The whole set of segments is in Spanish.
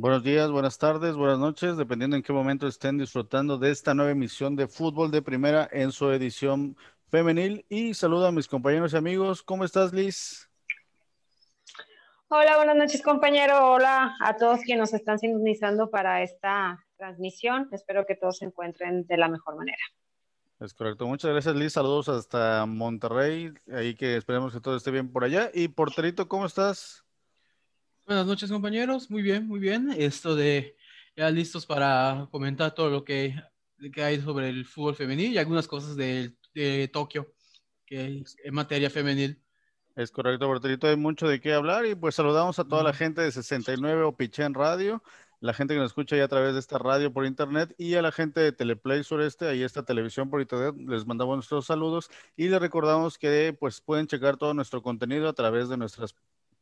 Buenos días, buenas tardes, buenas noches, dependiendo en qué momento estén disfrutando de esta nueva emisión de Fútbol de Primera en su edición femenil. Y saludo a mis compañeros y amigos. ¿Cómo estás, Liz? Hola, buenas noches, compañero. Hola a todos quienes nos están sintonizando para esta transmisión. Espero que todos se encuentren de la mejor manera. Es correcto. Muchas gracias, Liz. Saludos hasta Monterrey. Ahí que esperemos que todo esté bien por allá. Y Porterito, ¿cómo estás? Buenas noches, compañeros. Muy bien, muy bien. Esto de ya listos para comentar todo lo que, que hay sobre el fútbol femenil y algunas cosas de, de Tokio, que es en materia femenil. Es correcto, Porterito. Hay mucho de qué hablar y pues saludamos a toda la gente de 69 o en Radio, la gente que nos escucha ya a través de esta radio por internet y a la gente de Teleplay Sureste, ahí está televisión por internet, les mandamos nuestros saludos y les recordamos que pues pueden checar todo nuestro contenido a través de nuestras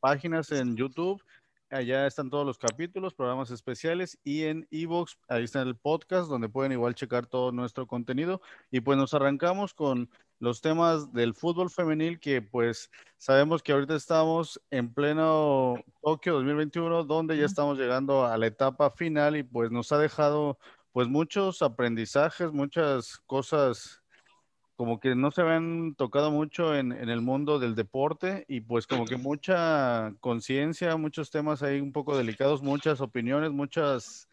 páginas en YouTube. Allá están todos los capítulos, programas especiales y en Evox, ahí está el podcast donde pueden igual checar todo nuestro contenido. Y pues nos arrancamos con los temas del fútbol femenil que pues sabemos que ahorita estamos en pleno Tokio 2021 donde ya estamos llegando a la etapa final y pues nos ha dejado pues muchos aprendizajes, muchas cosas como que no se habían tocado mucho en, el mundo del deporte y pues como que mucha conciencia, muchos temas ahí un poco delicados, muchas opiniones, muchas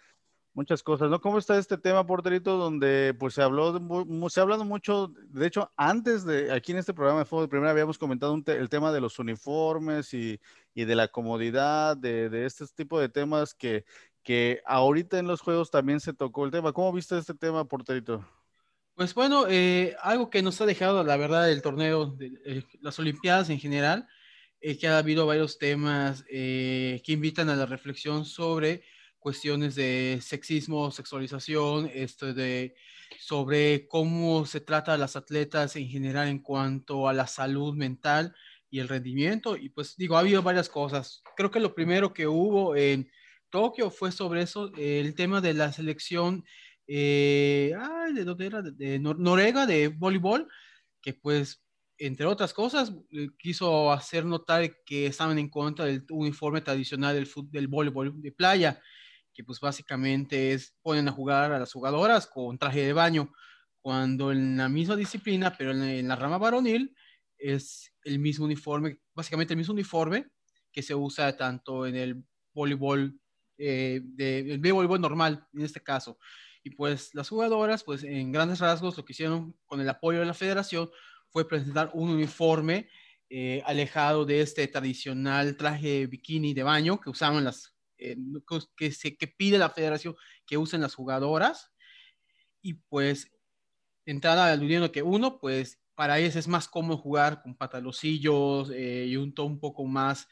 muchas cosas, ¿no? ¿Cómo está este tema, Porterito, donde pues se habló, se ha hablado mucho, de hecho, antes de, aquí en este programa de Fútbol de Primera habíamos comentado el tema de los uniformes y, de la comodidad, de, de este tipo de temas que, que ahorita en los juegos también se tocó el tema. ¿Cómo viste este tema, Porterito? Pues bueno, eh, algo que nos ha dejado, la verdad, el torneo, de, eh, las Olimpiadas en general, es que ha habido varios temas eh, que invitan a la reflexión sobre cuestiones de sexismo, sexualización, esto de sobre cómo se trata a las atletas en general en cuanto a la salud mental y el rendimiento. Y pues digo, ha habido varias cosas. Creo que lo primero que hubo en Tokio fue sobre eso, el tema de la selección eh, ¿de dónde era? De, Noruega, de voleibol, que pues, entre otras cosas, eh, quiso hacer notar que estaban en contra del uniforme tradicional del, del voleibol de playa, que pues básicamente es, ponen a jugar a las jugadoras con traje de baño, cuando en la misma disciplina, pero en, la rama varonil, es el mismo uniforme, básicamente el mismo uniforme que se usa tanto en el voleibol, eh, de, el voleibol normal, en este caso. Y pues las jugadoras, pues en grandes rasgos, lo que hicieron con el apoyo de la federación fue presentar un uniforme eh, alejado de este tradicional traje bikini de baño que usaban las, eh, que, se, que pide la federación que usen las jugadoras. Y pues, entrada aludiendo que uno, pues para ellos es más cómodo jugar con pantaloncillos eh, y un tono un poco más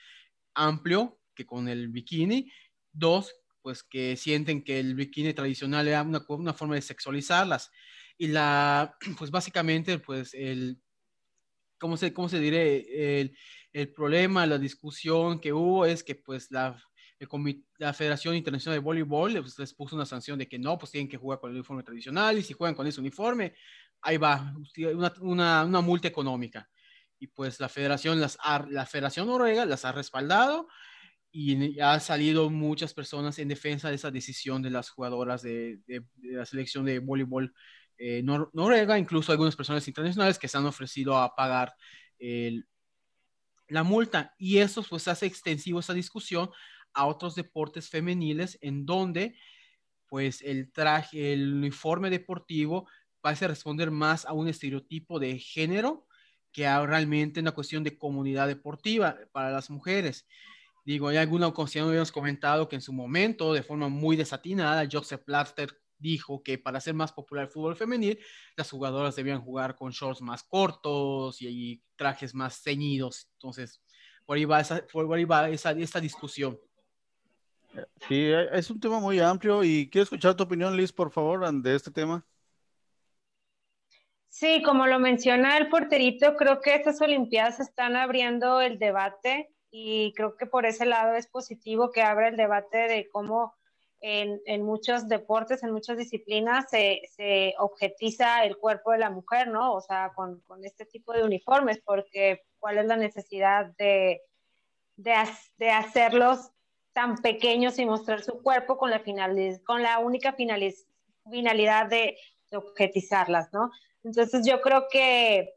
amplio que con el bikini. Dos, pues que sienten que el bikini tradicional era una, una forma de sexualizarlas. Y la, pues básicamente, pues el, ¿cómo se, cómo se diré? El, el problema, la discusión que hubo es que pues la, la Federación Internacional de Voleibol pues, les puso una sanción de que no, pues tienen que jugar con el uniforme tradicional y si juegan con ese uniforme, ahí va, una, una, una multa económica. Y pues la Federación, las, la Federación Noruega las ha respaldado y ha salido muchas personas en defensa de esa decisión de las jugadoras de, la selección de voleibol eh, noruega, incluso algunas personas internacionales que se han ofrecido a pagar la multa. Y eso pues hace extensivo esa discusión a otros deportes femeniles en donde pues el traje, el uniforme deportivo parece responder más a un estereotipo de género que a realmente una cuestión de comunidad deportiva para las mujeres. Digo, hay alguna ocasión habíamos comentado que en su momento, de forma muy desatinada, Joseph Plaster dijo que para ser más popular el fútbol femenil, las jugadoras debían jugar con shorts más cortos y, trajes más ceñidos. Entonces, por ahí va esa, por ahí va esa, esta discusión. Sí, es un tema muy amplio y quiero escuchar tu opinión, Liz, por favor, de este tema. Sí, como lo menciona el porterito, creo que estas Olimpiadas están abriendo el debate y creo que por ese lado es positivo que abra el debate de cómo en, en muchos deportes, en muchas disciplinas se, se, objetiza el cuerpo de la mujer, ¿no? O sea, con, con, este tipo de uniformes, porque cuál es la necesidad de, de, hacerlos tan pequeños y mostrar su cuerpo con la, con la única finalidad de, de objetizarlas, ¿no? Entonces yo creo que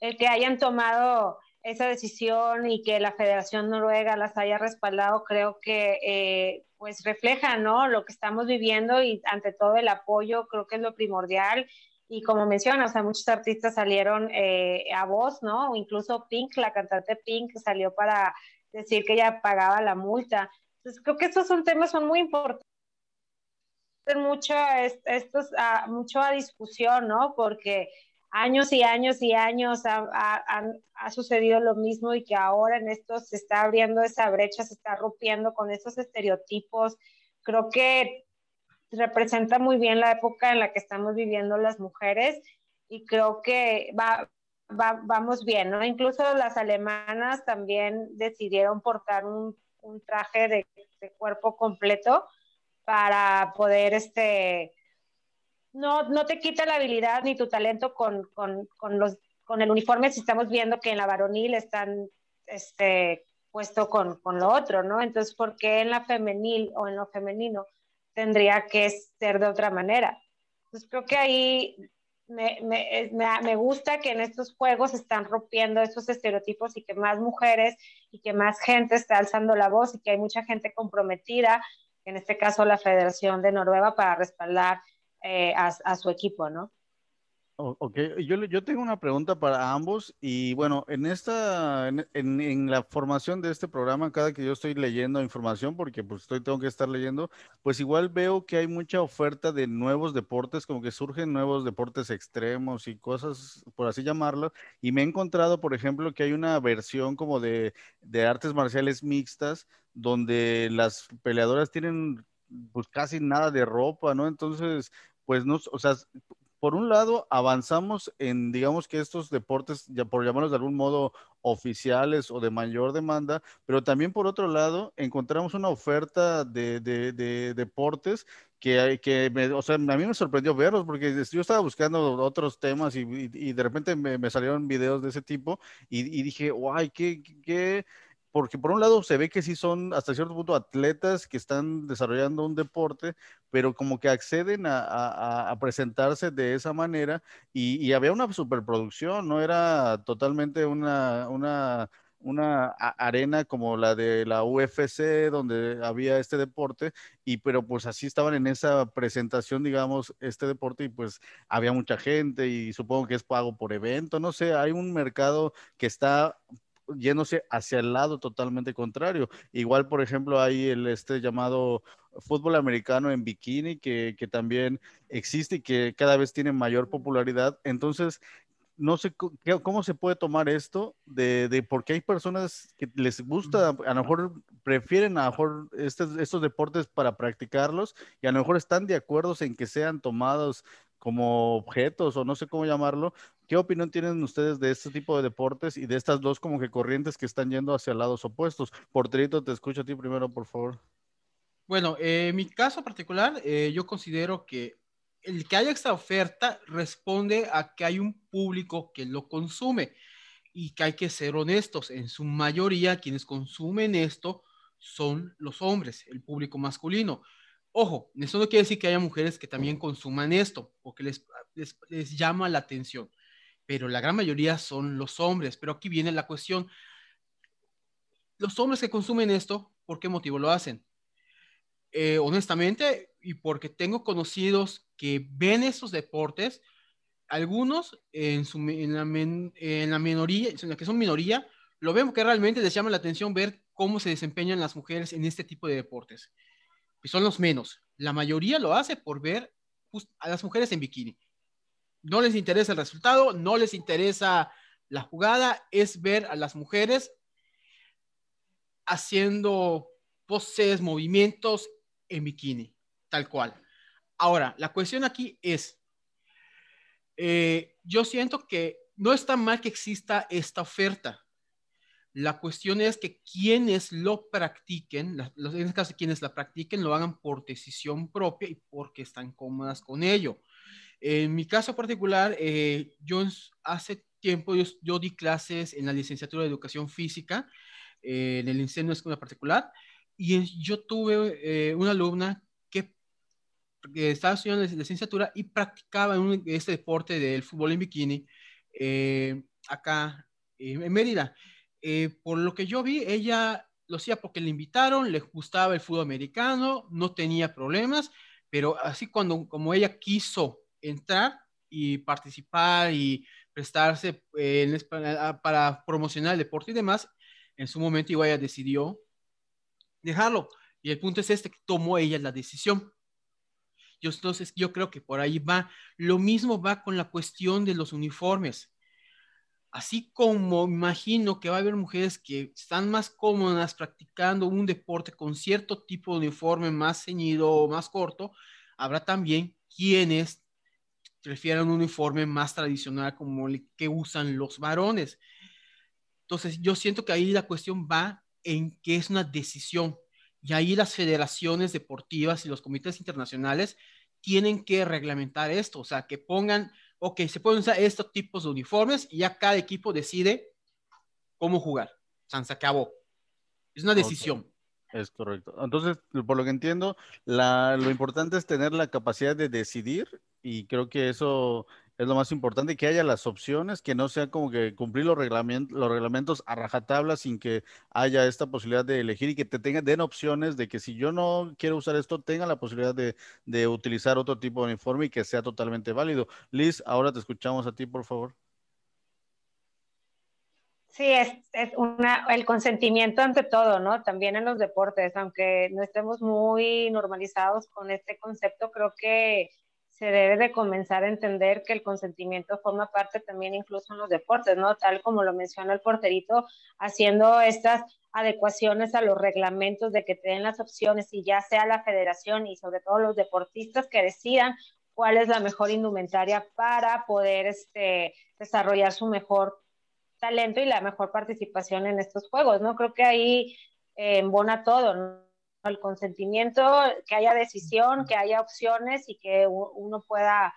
el que hayan tomado esa decisión y que la Federación Noruega las haya respaldado, creo que eh, pues refleja, ¿no? Lo que estamos viviendo y ante todo el apoyo, creo que es lo primordial. Y como mencionas, o muchos artistas salieron eh, a voz, ¿no? O incluso Pink, la cantante Pink, salió para decir que ella pagaba la multa. Entonces, creo que estos son temas son muy importantes mucho, estos, a, mucho a discusión, ¿no? Porque años y años y años ha, sucedido lo mismo y que ahora en esto se está abriendo esa brecha, se está rompiendo con esos estereotipos. Creo que representa muy bien la época en la que estamos viviendo las mujeres y creo que va, vamos bien, ¿no? Incluso las alemanas también decidieron portar un, traje de, de, cuerpo completo para poder este, no, no te quita la habilidad ni tu talento con, con, con, los, con el uniforme si estamos viendo que en la varonil están este, puesto con, con lo otro, ¿no? Entonces, ¿por qué en la femenil o en lo femenino tendría que ser de otra manera? Entonces, creo que ahí me, me, me, gusta que en estos juegos están rompiendo esos estereotipos y que más mujeres y que más gente está alzando la voz y que hay mucha gente comprometida, en este caso la Federación de Noruega, para respaldar eh, a, su equipo, ¿no? Ok, yo, yo tengo una pregunta para ambos y bueno, en esta, en, en, la formación de este programa, cada que yo estoy leyendo información, porque pues estoy, tengo que estar leyendo, pues igual veo que hay mucha oferta de nuevos deportes, como que surgen nuevos deportes extremos y cosas, por así llamarlo, y me he encontrado, por ejemplo, que hay una versión como de, de artes marciales mixtas, donde las peleadoras tienen pues casi nada de ropa, ¿no? Entonces, pues no, o sea, por un lado avanzamos en, digamos que estos deportes, ya por llamarlos de algún modo oficiales o de mayor demanda, pero también por otro lado encontramos una oferta de, deportes que, que me, o sea, a mí me sorprendió verlos porque yo estaba buscando otros temas y, de repente me, salieron videos de ese tipo y, y dije, guay, qué, qué porque por un lado se ve que sí son hasta cierto punto atletas que están desarrollando un deporte, pero como que acceden a, presentarse de esa manera y, había una superproducción, no era totalmente una, una, una arena como la de la UFC donde había este deporte y pero pues así estaban en esa presentación digamos este deporte y pues había mucha gente y supongo que es pago por evento no sé hay un mercado que está yéndose hacia el lado totalmente contrario. Igual, por ejemplo, hay el este llamado fútbol americano en bikini que, que también existe y que cada vez tiene mayor popularidad. Entonces, no sé cómo se puede tomar esto de, de porque hay personas que les gusta, a lo mejor prefieren a lo mejor estos, estos deportes para practicarlos y a lo mejor están de acuerdo en que sean tomados como objetos o no sé cómo llamarlo. ¿Qué opinión tienen ustedes de este tipo de deportes y de estas dos como que corrientes que están yendo hacia lados opuestos? Porterito, te escucho a ti primero, por favor. Bueno, en mi caso particular, eh, yo considero que el que haya esta oferta responde a que hay un público que lo consume y que hay que ser honestos. En su mayoría, quienes consumen esto son los hombres, el público masculino. Ojo, eso no quiere decir que haya mujeres que también consuman esto, porque les, les, llama la atención, pero la gran mayoría son los hombres. Pero aquí viene la cuestión. Los hombres que consumen esto, ¿por qué motivo lo hacen? Eh, honestamente, y porque tengo conocidos que ven esos deportes, algunos en, su, en, la, en la minoría, en la que son minoría, lo ven porque realmente les llama la atención ver cómo se desempeñan las mujeres en este tipo de deportes son los menos. La mayoría lo hace por ver a las mujeres en bikini. No les interesa el resultado, no les interesa la jugada, es ver a las mujeres haciendo poses, movimientos en bikini, tal cual. Ahora, la cuestión aquí es, eh, yo siento que no está mal que exista esta oferta. La cuestión es que quienes lo practiquen, en este caso quienes la practiquen, lo hagan por decisión propia y porque están cómodas con ello. En mi caso particular, eh, yo hace tiempo yo, di clases en la licenciatura de educación física, eh, en el incendio de escuela particular, Y yo tuve eh, una alumna que, estaba estudiando la licenciatura y practicaba este deporte del fútbol en bikini eh, acá en Mérida. Por lo que yo vi, ella lo hacía porque le invitaron, le gustaba el fútbol americano, no tenía problemas, pero así cuando como ella quiso entrar y participar y prestarse en, para promocionar el deporte y demás, en su momento igual ella decidió dejarlo. Y el punto es este, que tomó ella la decisión. Yo, entonces, yo creo que por ahí va. Lo mismo va con la cuestión de los uniformes. Así como imagino que va a haber mujeres que están más cómodas practicando un deporte con cierto tipo de uniforme más ceñido o más corto, habrá también quienes prefieren un uniforme más tradicional como el que usan los varones. Entonces, yo siento que ahí la cuestión va en que es una decisión y ahí las federaciones deportivas y los comités internacionales tienen que reglamentar esto, o sea, que pongan ok, se pueden usar estos tipos de uniformes y ya cada equipo decide cómo jugar. O sea, se acabó. Es una decisión. Es correcto. Entonces, por lo que entiendo, lo importante es tener la capacidad de decidir y creo que eso es lo más importante, que haya las opciones, que no sea como que cumplir los, reglamentos, los reglamentos a rajatabla sin que haya esta posibilidad de elegir y que te tengan, den opciones de que si yo no quiero usar esto, tenga la posibilidad de, de utilizar otro tipo de uniforme y que sea totalmente válido. Liz, ahora te escuchamos a ti, por favor. Sí, es, es una, el consentimiento ante todo, ¿no? También en los deportes, aunque no estemos muy normalizados con este concepto, creo que se debe de comenzar a entender que el consentimiento forma parte también incluso en los deportes, ¿no? Tal como lo menciona el porterito, haciendo estas adecuaciones a los reglamentos de que te den las opciones y ya sea la federación y sobre todo los deportistas que decidan cuál es la mejor indumentaria para poder este, desarrollar su mejor talento y la mejor participación en estos juegos, ¿no? Creo que ahí eh, embona todo, ¿no? El consentimiento, que haya decisión, que haya opciones y que uno pueda,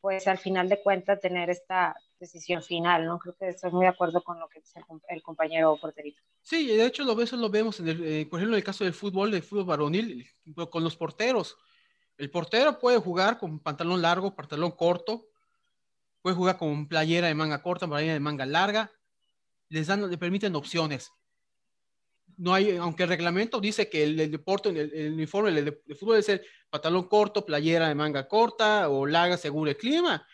pues al final de cuentas, tener esta decisión final, ¿no? Creo que estoy muy de acuerdo con lo que dice el, compañero porterito. Sí, de hecho lo, eso lo vemos, en el, eh, por ejemplo, el caso del fútbol, del fútbol varonil, con los porteros. El portero puede jugar con pantalón largo, pantalón corto, puede jugar con playera de manga corta, playera de manga larga, les dan, le permiten opciones no hay, aunque el reglamento dice que el, deporte, el, uniforme de, fútbol debe ser pantalón corto, playera de manga corta o larga según el clima.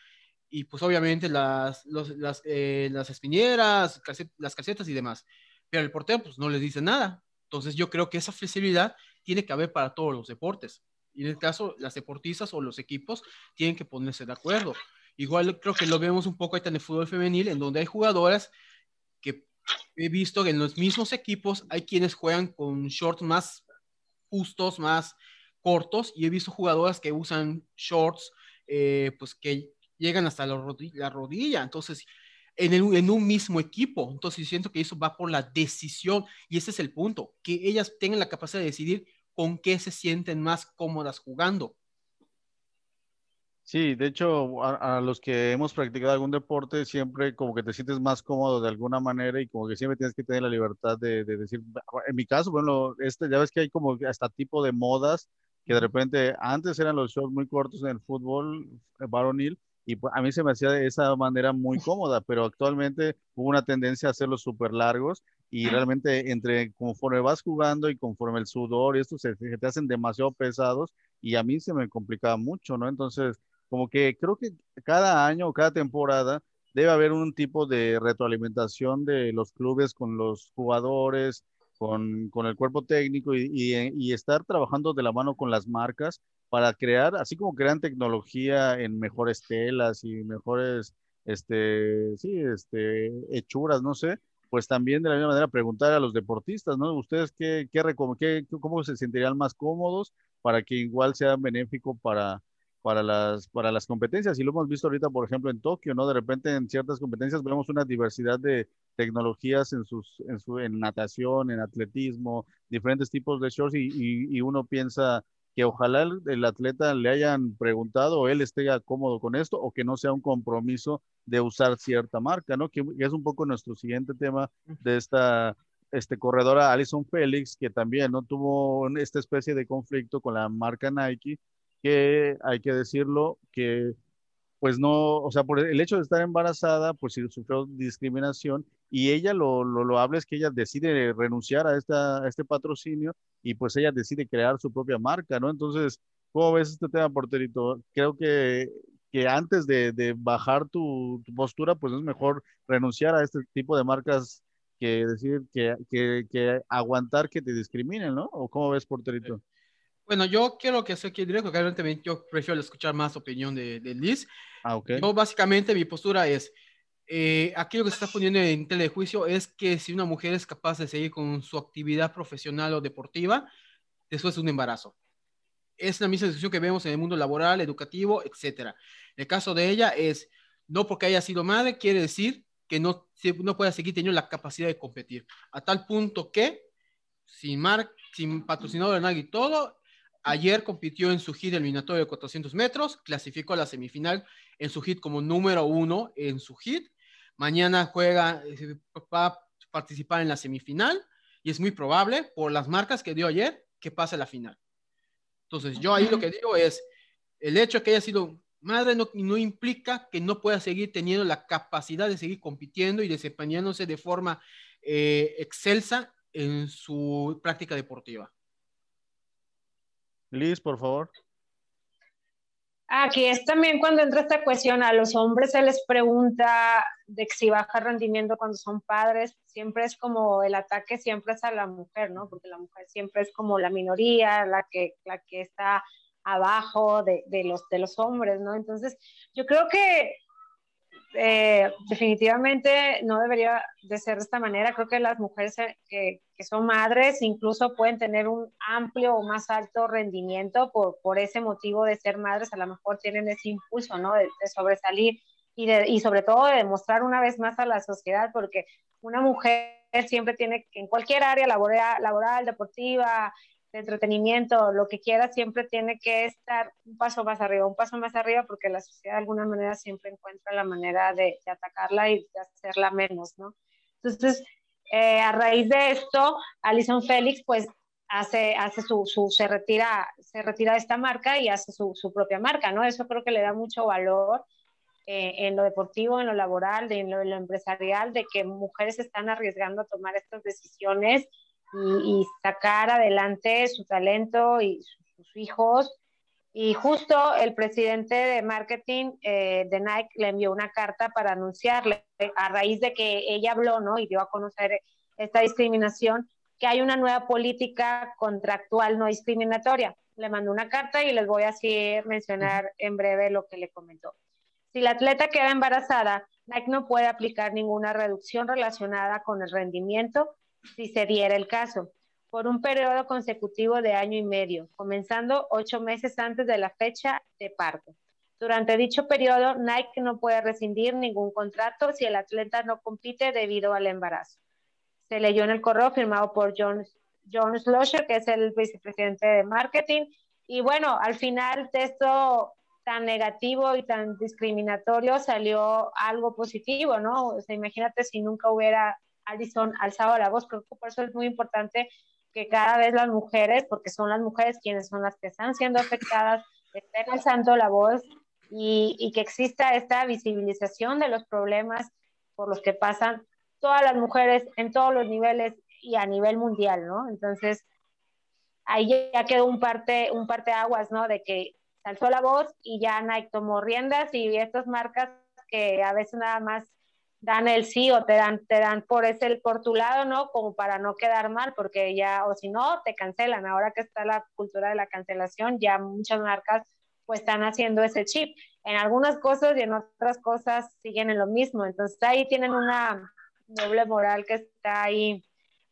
Y pues obviamente las, las, eh, las espineras, las casetas y demás. Pero el portero pues no les dice nada. Entonces yo creo que esa flexibilidad tiene que haber para todos los deportes. Y en el caso, las deportistas o los equipos tienen que ponerse de acuerdo. Igual creo que lo vemos un poco ahí en el fútbol femenil, en donde hay jugadoras que he visto que en los mismos equipos hay quienes juegan con shorts más justos, más cortos, y he visto jugadoras que usan shorts, eh, pues que llegan hasta la rodilla, entonces, en, en, un mismo equipo. Entonces, siento que eso va por la decisión, y ese es el punto, que ellas tengan la capacidad de decidir con qué se sienten más cómodas jugando. Sí, de hecho, a, los que hemos practicado algún deporte, siempre como que te sientes más cómodo de alguna manera y como que siempre tienes que tener la libertad de, decir, en mi caso, bueno, este, ya ves que hay como hasta tipo de modas que de repente antes eran los shorts muy cortos en el fútbol eh, varonil y pues, a mí se me hacía de esa manera muy cómoda, pero actualmente hubo una tendencia a hacerlos súper largos y realmente entre conforme vas jugando y conforme el sudor y esto se, se te hacen demasiado pesados y a mí se me complicaba mucho, ¿no? Entonces como que creo que cada año o cada temporada debe haber un tipo de retroalimentación de los clubes con los jugadores, con, con el cuerpo técnico y, y, estar trabajando de la mano con las marcas para crear, así como crean tecnología en mejores telas y mejores, este, sí, este, hechuras, no sé, pues también de la misma manera preguntar a los deportistas, ¿no? ¿Ustedes qué, qué, qué, cómo se sentirían más cómodos para que igual sea benéfico para, para las, para las competencias. Y lo hemos visto ahorita, por ejemplo, en Tokio, ¿no? De repente en ciertas competencias vemos una diversidad de tecnologías en, sus, en, su, en natación, en atletismo, diferentes tipos de shorts y, y, uno piensa que ojalá el, atleta le hayan preguntado o él esté cómodo con esto o que no sea un compromiso de usar cierta marca, ¿no? Que, es un poco nuestro siguiente tema de esta este, corredora Alison Félix, que también no tuvo esta especie de conflicto con la marca Nike, que hay que decirlo, que pues no, o sea, por el hecho de estar embarazada, pues sí sufrió discriminación y ella lo, lo, lo habla es que ella decide renunciar a, esta, este patrocinio y pues ella decide crear su propia marca, ¿no? Entonces, ¿cómo ves este tema, porterito? Creo que, que antes de, de bajar tu, tu, postura, pues es mejor renunciar a este tipo de marcas que decir que, que, que aguantar que te discriminen, ¿no? ¿O cómo ves, porterito? Bueno, yo quiero que sea aquí directo, realmente yo prefiero escuchar más opinión de, de Liz. Ah, okay. Yo básicamente mi postura es, eh, aquí lo que se está poniendo en telejuicio es que si una mujer es capaz de seguir con su actividad profesional o deportiva después de un embarazo. Es la misma discusión que vemos en el mundo laboral, educativo, etc. El caso de ella es, no porque haya sido madre, quiere decir que no, no pueda seguir teniendo la capacidad de competir. A tal punto que, sin, mar, sin patrocinador de nadie y todo, ayer compitió en su hit eliminatorio de 400 metros, clasificó a la semifinal en su hit como número uno en su hit Mañana juega, eh, va a participar en la semifinal y es muy probable, por las marcas que dio ayer, que pase a la final. Entonces, yo ahí lo que digo es, el hecho de que haya sido madre no, no implica que no pueda seguir teniendo la capacidad de seguir compitiendo y desempeñándose de forma eh, excelsa en su práctica deportiva. Liz, por favor. Aquí es también cuando entra esta cuestión, a los hombres se les pregunta de si baja rendimiento cuando son padres, siempre es como el ataque siempre es a la mujer, ¿no? Porque la mujer siempre es como la minoría, la que, la que está abajo de, de los, de los hombres, ¿no? Entonces, yo creo que eh, definitivamente no debería de ser de esta manera. Creo que las mujeres eh, que, que, son madres incluso pueden tener un amplio o más alto rendimiento por, por ese motivo de ser madres. A lo mejor tienen ese impulso, ¿no? De, sobresalir y, de, y sobre todo de demostrar una vez más a la sociedad, porque una mujer siempre tiene, en cualquier área laboral, laboral deportiva, de entretenimiento, lo que quiera, siempre tiene que estar un paso más arriba, un paso más arriba, porque la sociedad de alguna manera siempre encuentra la manera de, de atacarla y de hacerla menos, ¿no? Entonces, eh, a raíz de esto, Alison Félix, pues, hace, hace su, su, se retira, se retira de esta marca y hace su, su propia marca, ¿no? Eso creo que le da mucho valor eh, en lo deportivo, en lo laboral, de, en, lo, en lo empresarial, de que mujeres están arriesgando a tomar estas decisiones y, sacar adelante su talento y sus hijos. Y justo el presidente de marketing eh, de Nike le envió una carta para anunciarle, a raíz de que ella habló ¿no? y dio a conocer esta discriminación, que hay una nueva política contractual no discriminatoria. Le mandó una carta y les voy a mencionar en breve lo que le comentó. Si la atleta queda embarazada, Nike no puede aplicar ninguna reducción relacionada con el rendimiento si se diera el caso, por un periodo consecutivo de año y medio, comenzando ocho meses antes de la fecha de parto. Durante dicho periodo, Nike no puede rescindir ningún contrato si el atleta no compite debido al embarazo. Se leyó en el correo firmado por John, John Slosher, que es el vicepresidente de marketing. Y bueno, al final de esto tan negativo y tan discriminatorio salió algo positivo, ¿no? O sea, imagínate si nunca hubiera Alison alzado la voz. Creo que por eso es muy importante que cada vez las mujeres, porque son las mujeres quienes son las que están siendo afectadas, estén alzando la voz y, que exista esta visibilización de los problemas por los que pasan todas las mujeres en todos los niveles y a nivel mundial, ¿no? Entonces, ahí ya quedó un parte, un parte aguas, ¿no? De que alzó la voz y ya Nike tomó riendas y estas marcas que a veces nada más dan el sí o te dan, te dan por ese, por tu lado, ¿no? Como para no quedar mal, porque ya, o si no, te cancelan. Ahora que está la cultura de la cancelación, ya muchas marcas pues están haciendo ese chip. En algunas cosas y en otras cosas siguen en lo mismo. Entonces ahí tienen una doble moral que está ahí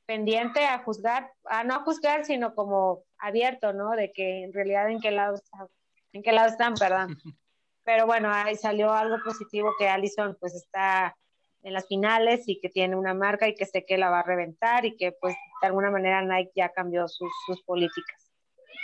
pendiente a juzgar, a no juzgar, sino como abierto, ¿no? De que en realidad en qué lado, está, en qué lado están, perdón. Pero bueno, ahí salió algo positivo que Allison pues está en las finales y que tiene una marca y que sé que la va a reventar y que pues de alguna manera Nike ya cambió sus, sus políticas.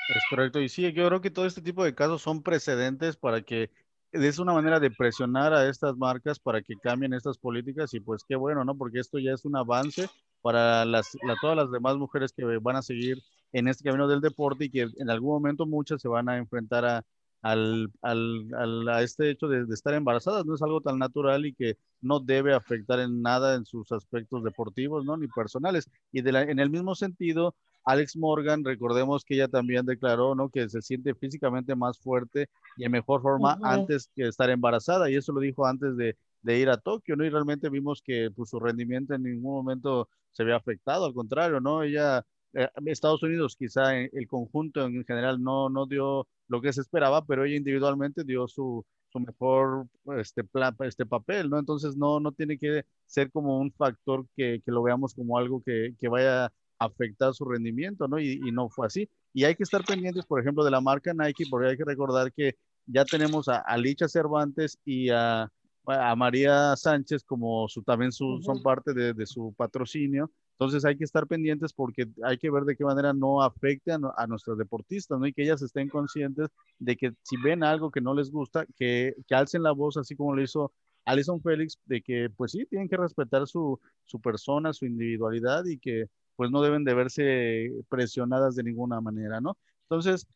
Es correcto. Y sí, yo creo que todo este tipo de casos son precedentes para que es una manera de presionar a estas marcas para que cambien estas políticas y pues qué bueno, ¿no? Porque esto ya es un avance para las, todas las demás mujeres que van a seguir en este camino del deporte y que en algún momento muchas se van a enfrentar a, al, al, a este hecho de, estar embarazadas, no es algo tan natural y que no debe afectar en nada en sus aspectos deportivos, ¿no? Ni personales. Y de en el mismo sentido, Alex Morgan, recordemos que ella también declaró, ¿no? Que se siente físicamente más fuerte y en mejor forma antes que estar embarazada y eso lo dijo antes de, de ir a Tokio, ¿no? Y realmente vimos que pues, su rendimiento en ningún momento se había afectado, al contrario, ¿no? Ella, eh, Estados Unidos quizá el conjunto en general no, no dio lo que se esperaba, pero ella individualmente dio su, su mejor este, este papel, ¿no? Entonces no, no tiene que ser como un factor que, que lo veamos como algo que, que, vaya a afectar su rendimiento, ¿no? Y, y, no fue así. Y hay que estar pendientes, por ejemplo, de la marca Nike, porque hay que recordar que ya tenemos a, a Licha Cervantes y a a María Sánchez como su, también su, son parte de, de, su patrocinio. Entonces hay que estar pendientes porque hay que ver de qué manera no afecte a, a nuestros deportistas, ¿no? Y que ellas estén conscientes de que si ven algo que no les gusta, que, que alcen la voz, así como lo hizo Alison Félix, de que pues sí, tienen que respetar su, su persona, su individualidad y que pues no deben de verse presionadas de ninguna manera, ¿no? Entonces,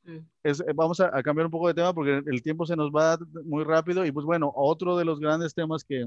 es, eh, vamos a, cambiar un poco de tema porque el tiempo se nos va muy rápido y pues bueno, otro de los grandes temas que,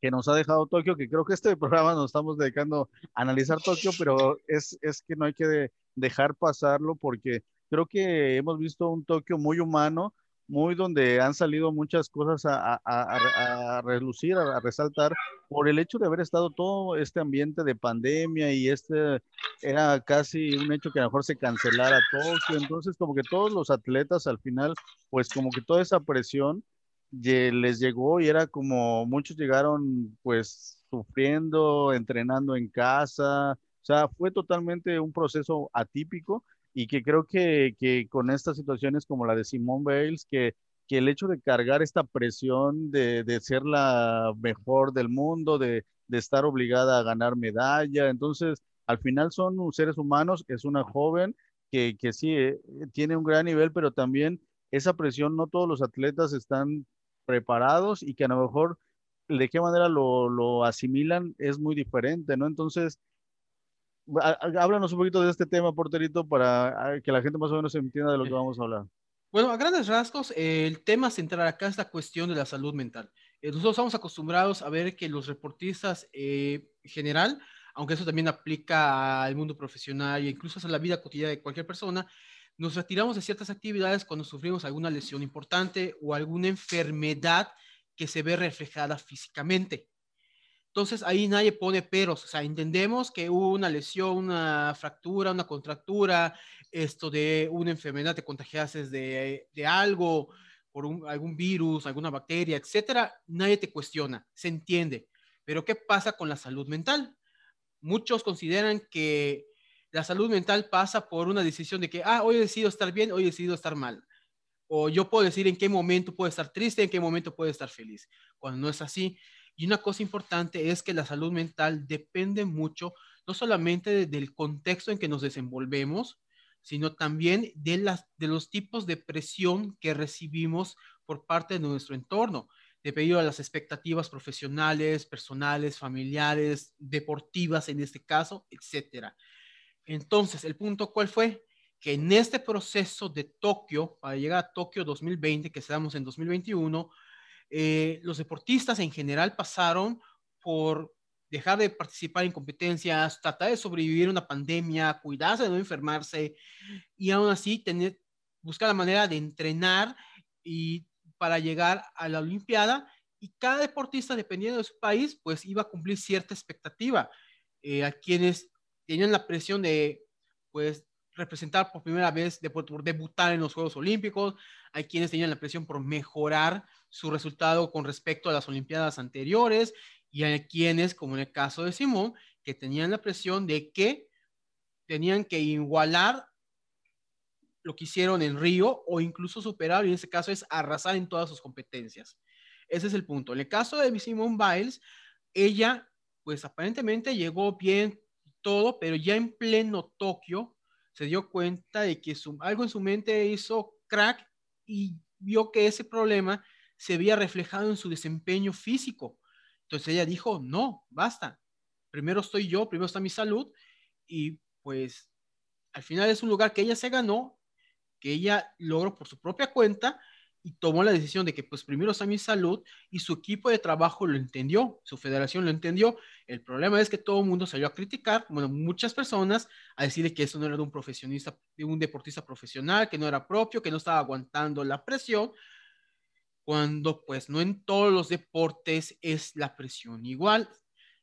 que nos ha dejado Tokio, que creo que este programa nos estamos dedicando a analizar Tokio, pero es, es que no hay que dejar pasarlo porque creo que hemos visto un Tokio muy humano, muy donde han salido muchas cosas a, a, a, relucir, a, resaltar, por el hecho de haber estado todo este ambiente de pandemia y este era casi un hecho que a lo mejor se cancelara Tokio, entonces como que todos los atletas al final, pues como que toda esa presión les llegó y era como muchos llegaron pues sufriendo, entrenando en casa, o sea, fue totalmente un proceso atípico y que creo que, que con estas situaciones como la de Simone Bales, que, que el hecho de cargar esta presión de, de ser la mejor del mundo, de, de, estar obligada a ganar medalla, entonces al final son seres humanos, es una joven que, que sí eh, tiene un gran nivel, pero también esa presión no todos los atletas están preparados y que a lo mejor de qué manera lo, lo asimilan es muy diferente, ¿no? Entonces, háblanos un poquito de este tema, Porterito, para que la gente más o menos entienda de lo que vamos a hablar. Bueno, a grandes rasgos, el tema central acá es la cuestión de la salud mental. Eh, nosotros estamos acostumbrados a ver que los reportistas eh, en general, aunque eso también aplica al mundo profesional e incluso a la vida cotidiana de cualquier persona, nos retiramos de ciertas actividades cuando sufrimos alguna lesión importante o alguna enfermedad que se ve reflejada físicamente. Entonces ahí nadie pone peros, o sea, entendemos que hubo una lesión, una fractura, una contractura, esto de una enfermedad, te contagiases de, de algo, por un, algún virus, alguna bacteria, etcétera, nadie te cuestiona, se entiende. Pero ¿qué pasa con la salud mental? Muchos consideran que la salud mental pasa por una decisión de que, ah, hoy he decidido estar bien, hoy he decidido estar mal. O yo puedo decir en qué momento puedo estar triste, en qué momento puedo estar feliz. Cuando no es así, y una cosa importante es que la salud mental depende mucho, no solamente del contexto en que nos desenvolvemos, sino también de, las, de los tipos de presión que recibimos por parte de nuestro entorno, debido a las expectativas profesionales, personales, familiares, deportivas en este caso, etc. Entonces, el punto cuál fue? Que en este proceso de Tokio, para llegar a Tokio 2020, que estamos en 2021, eh, los deportistas en general pasaron por dejar de participar en competencias, tratar de sobrevivir a una pandemia, cuidarse de no enfermarse y aún así tener, buscar la manera de entrenar y para llegar a la Olimpiada y cada deportista, dependiendo de su país, pues iba a cumplir cierta expectativa. Eh, a quienes tenían la presión de, pues, representar por primera vez, de, por debutar en los Juegos Olímpicos, hay quienes tenían la presión por mejorar su resultado con respecto a las Olimpiadas anteriores y hay quienes, como en el caso de Simón, que tenían la presión de que tenían que igualar lo que hicieron en Río o incluso superar, y en este caso es arrasar en todas sus competencias. Ese es el punto. En el caso de Simone Biles, ella, pues aparentemente llegó bien todo, pero ya en pleno Tokio se dio cuenta de que algo en su mente hizo crack y vio que ese problema se había reflejado en su desempeño físico. Entonces ella dijo, no, basta, primero estoy yo, primero está mi salud y pues al final es un lugar que ella se ganó, que ella logró por su propia cuenta y tomó la decisión de que pues primero está mi salud y su equipo de trabajo lo entendió, su federación lo entendió. El problema es que todo el mundo salió a criticar, bueno, muchas personas a decirle que eso no era de un profesionista, de un deportista profesional, que no era propio, que no estaba aguantando la presión, cuando pues no en todos los deportes es la presión igual,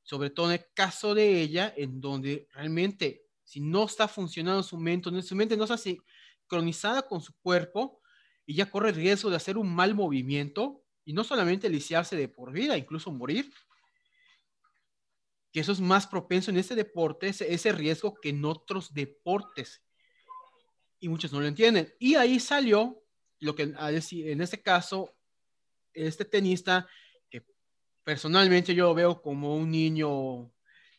sobre todo en el caso de ella, en donde realmente si no está funcionando su mente, su mente no está sincronizada con su cuerpo, y ya corre el riesgo de hacer un mal movimiento y no solamente lisiarse de por vida, incluso morir. Que eso es más propenso en este deporte, ese, ese riesgo que en otros deportes. Y muchos no lo entienden. Y ahí salió lo que en este caso, este tenista, que personalmente yo lo veo como un niño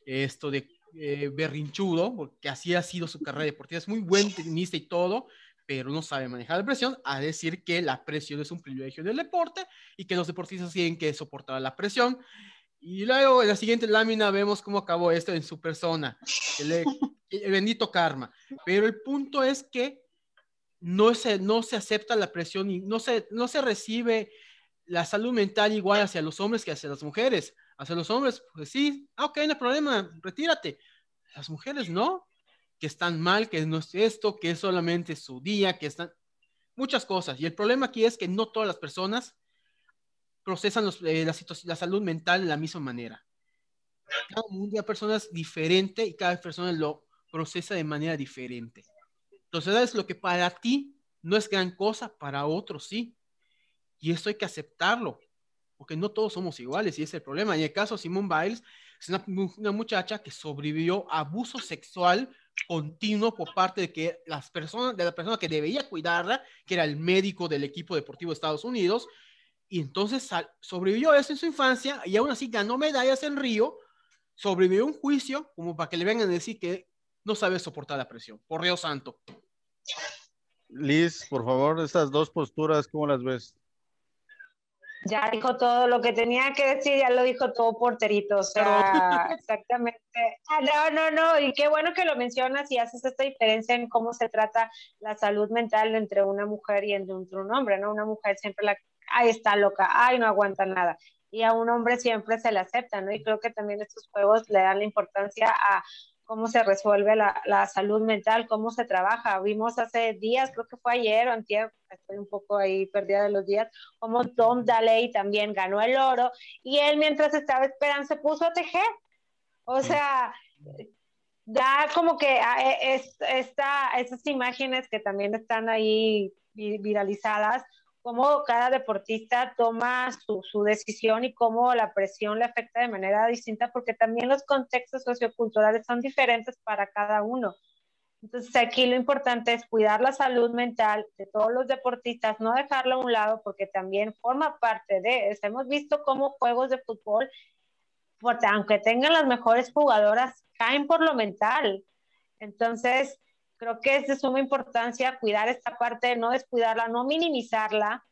esto de eh, berrinchudo, porque así ha sido su carrera deportiva, es muy buen tenista y todo, pero no sabe manejar la presión, a decir que la presión es un privilegio del deporte y que los deportistas tienen que soportar la presión. Y luego en la siguiente lámina vemos cómo acabó esto en su persona, el, bendito karma. Pero el punto es que no se, no se acepta la presión y no se, no se recibe la salud mental igual hacia los hombres que hacia las mujeres. Hacia los hombres, pues sí, ah, ok, no hay problema, retírate. Las mujeres no que están mal, que no es esto, que es solamente su día, que están muchas cosas. Y el problema aquí es que no todas las personas procesan eh, la, salud mental de la misma manera. Cada de personas diferente y cada persona lo procesa de manera diferente. Entonces, es lo que para ti no es gran cosa, para otros sí. Y esto hay que aceptarlo, porque no todos somos iguales y es el problema. En el caso de Simone Biles, es una, una muchacha que sobrevivió a abuso sexual continuo por parte de que las personas, de la persona que debía cuidarla, que era el médico del equipo deportivo de Estados Unidos, y entonces sobrevivió eso en su infancia y aún así ganó medallas en Río, sobrevivió un juicio como para que le vengan a decir que no sabe soportar la presión, por Río Santo. Liz, por favor, estas dos posturas, ¿cómo las ves? Ya dijo todo lo que tenía que decir, ya lo dijo todo porterito, o sea, exactamente. Ah, no, no, no, y qué bueno que lo mencionas y haces esta diferencia en cómo se trata la salud mental entre una mujer y entre un hombre, ¿no? Una mujer siempre la, ay, está loca, ay, no aguanta nada. Y a un hombre siempre se le acepta, ¿no? Y creo que también estos juegos le dan la importancia a cómo se resuelve la, la, salud mental, cómo se trabaja. Vimos hace días, creo que fue ayer o antier, estoy un poco ahí perdida de los días, como Tom Daley también ganó el oro y él mientras estaba esperando se puso a tejer. O sea, da como que ah, e, es, esta, esas imágenes que también están ahí viralizadas, cómo cada deportista toma su, decisión y cómo la presión le afecta de manera distinta, porque también los contextos socioculturales son diferentes para cada uno. Entonces aquí lo importante es cuidar la salud mental de todos los deportistas, no dejarlo a un lado porque también forma parte de, hemos visto cómo juegos de fútbol, aunque tengan las mejores jugadoras, caen por lo mental. Entonces, Creo que es de suma importancia cuidar esta parte, no descuidarla, no minimizarla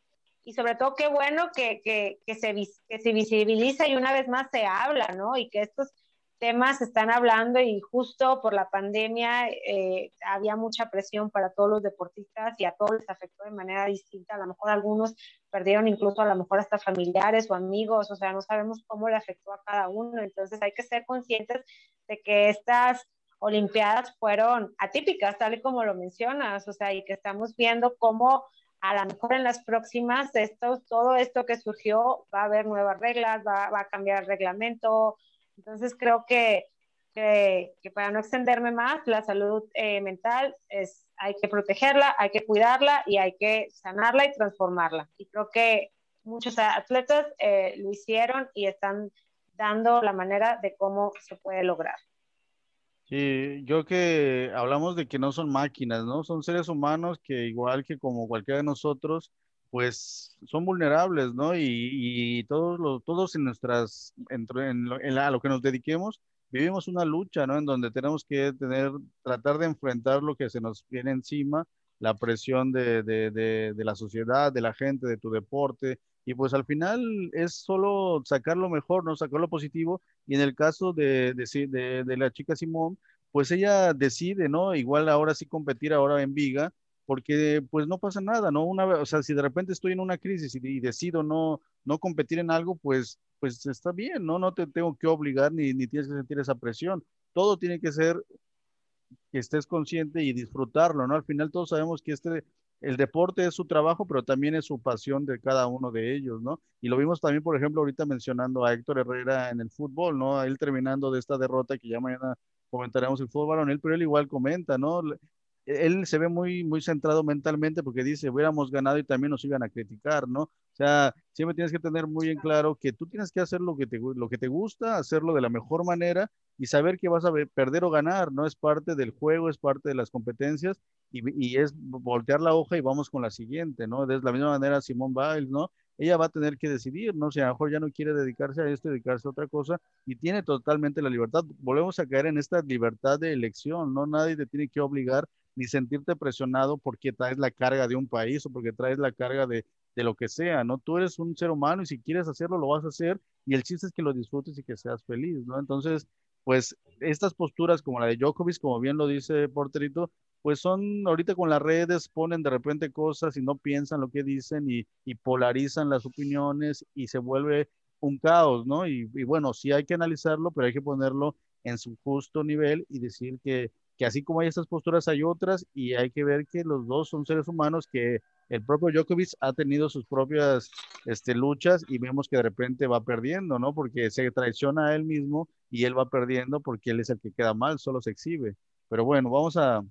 y sobre todo qué bueno que, que, que, se, que se visibiliza y una vez más se habla, ¿no? Y que estos temas se están hablando y justo por la pandemia eh, había mucha presión para todos los deportistas y a todos les afectó de manera distinta. A lo mejor algunos perdieron incluso a lo mejor hasta familiares o amigos, o sea, no sabemos cómo le afectó a cada uno. Entonces hay que ser conscientes de que estas Olimpiadas fueron atípicas, tal y como lo mencionas, o sea, y que estamos viendo cómo a lo mejor en las próximas, esto, todo esto que surgió, va a haber nuevas reglas, va, va a cambiar el reglamento. Entonces creo que, que, para no extenderme más, la salud eh, mental es, hay que protegerla, hay que cuidarla y hay que sanarla y transformarla. Y creo que muchos atletas eh, lo hicieron y están dando la manera de cómo se puede lograr. Y yo que hablamos de que no son máquinas, ¿no? Son seres humanos que igual que como cualquiera de nosotros, pues son vulnerables, ¿no? Y, todos, los, todos en nuestras, en, lo, a lo que nos dediquemos, vivimos una lucha, ¿no? En donde tenemos que tener, tratar de enfrentar lo que se nos viene encima, la presión de, de, de la sociedad, de la gente, de tu deporte, y pues al final es solo sacar lo mejor, no sacar lo positivo. Y en el caso de, de, de, la chica Simón, pues ella decide, ¿no? Igual ahora sí competir ahora en Viga, porque pues no pasa nada, ¿no? Una, o sea, si de repente estoy en una crisis y, decido no, no competir en algo, pues, pues está bien, ¿no? No te tengo que obligar ni, ni tienes que sentir esa presión. Todo tiene que ser que estés consciente y disfrutarlo, ¿no? Al final todos sabemos que este el deporte es su trabajo, pero también es su pasión de cada uno de ellos, ¿no? Y lo vimos también, por ejemplo, ahorita mencionando a Héctor Herrera en el fútbol, ¿no? Él terminando de esta derrota que ya mañana comentaremos el fútbol él, pero él igual comenta, ¿no? Él se ve muy, muy centrado mentalmente porque dice, hubiéramos ganado y también nos iban a criticar, ¿no? O sea, siempre tienes que tener muy en claro que tú tienes que hacer lo que te, lo que te gusta, hacerlo de la mejor manera y saber que vas a perder o ganar, ¿no? Es parte del juego, es parte de las competencias y, es voltear la hoja y vamos con la siguiente, ¿no? De la misma manera Simón Biles, ¿no? Ella va a tener que decidir, ¿no? Si a lo mejor ya no quiere dedicarse a esto, dedicarse a otra cosa y tiene totalmente la libertad. Volvemos a caer en esta libertad de elección, ¿no? Nadie te tiene que obligar ni sentirte presionado porque traes la carga de un país o porque traes la carga de, de lo que sea, ¿no? Tú eres un ser humano y si quieres hacerlo, lo vas a hacer y el chiste es que lo disfrutes y que seas feliz, ¿no? Entonces, pues estas posturas como la de Djokovic, como bien lo dice Porterito, pues son, ahorita con las redes ponen de repente cosas y no piensan lo que dicen y, polarizan las opiniones y se vuelve un caos, ¿no? Y, y, bueno, sí hay que analizarlo, pero hay que ponerlo en su justo nivel y decir que, que así como hay estas posturas hay otras y hay que ver que los dos son seres humanos que el propio Djokovic ha tenido sus propias este, luchas y vemos que de repente va perdiendo, ¿no? Porque se traiciona a él mismo y él va perdiendo porque él es el que queda mal, solo se exhibe. Pero bueno, vamos a,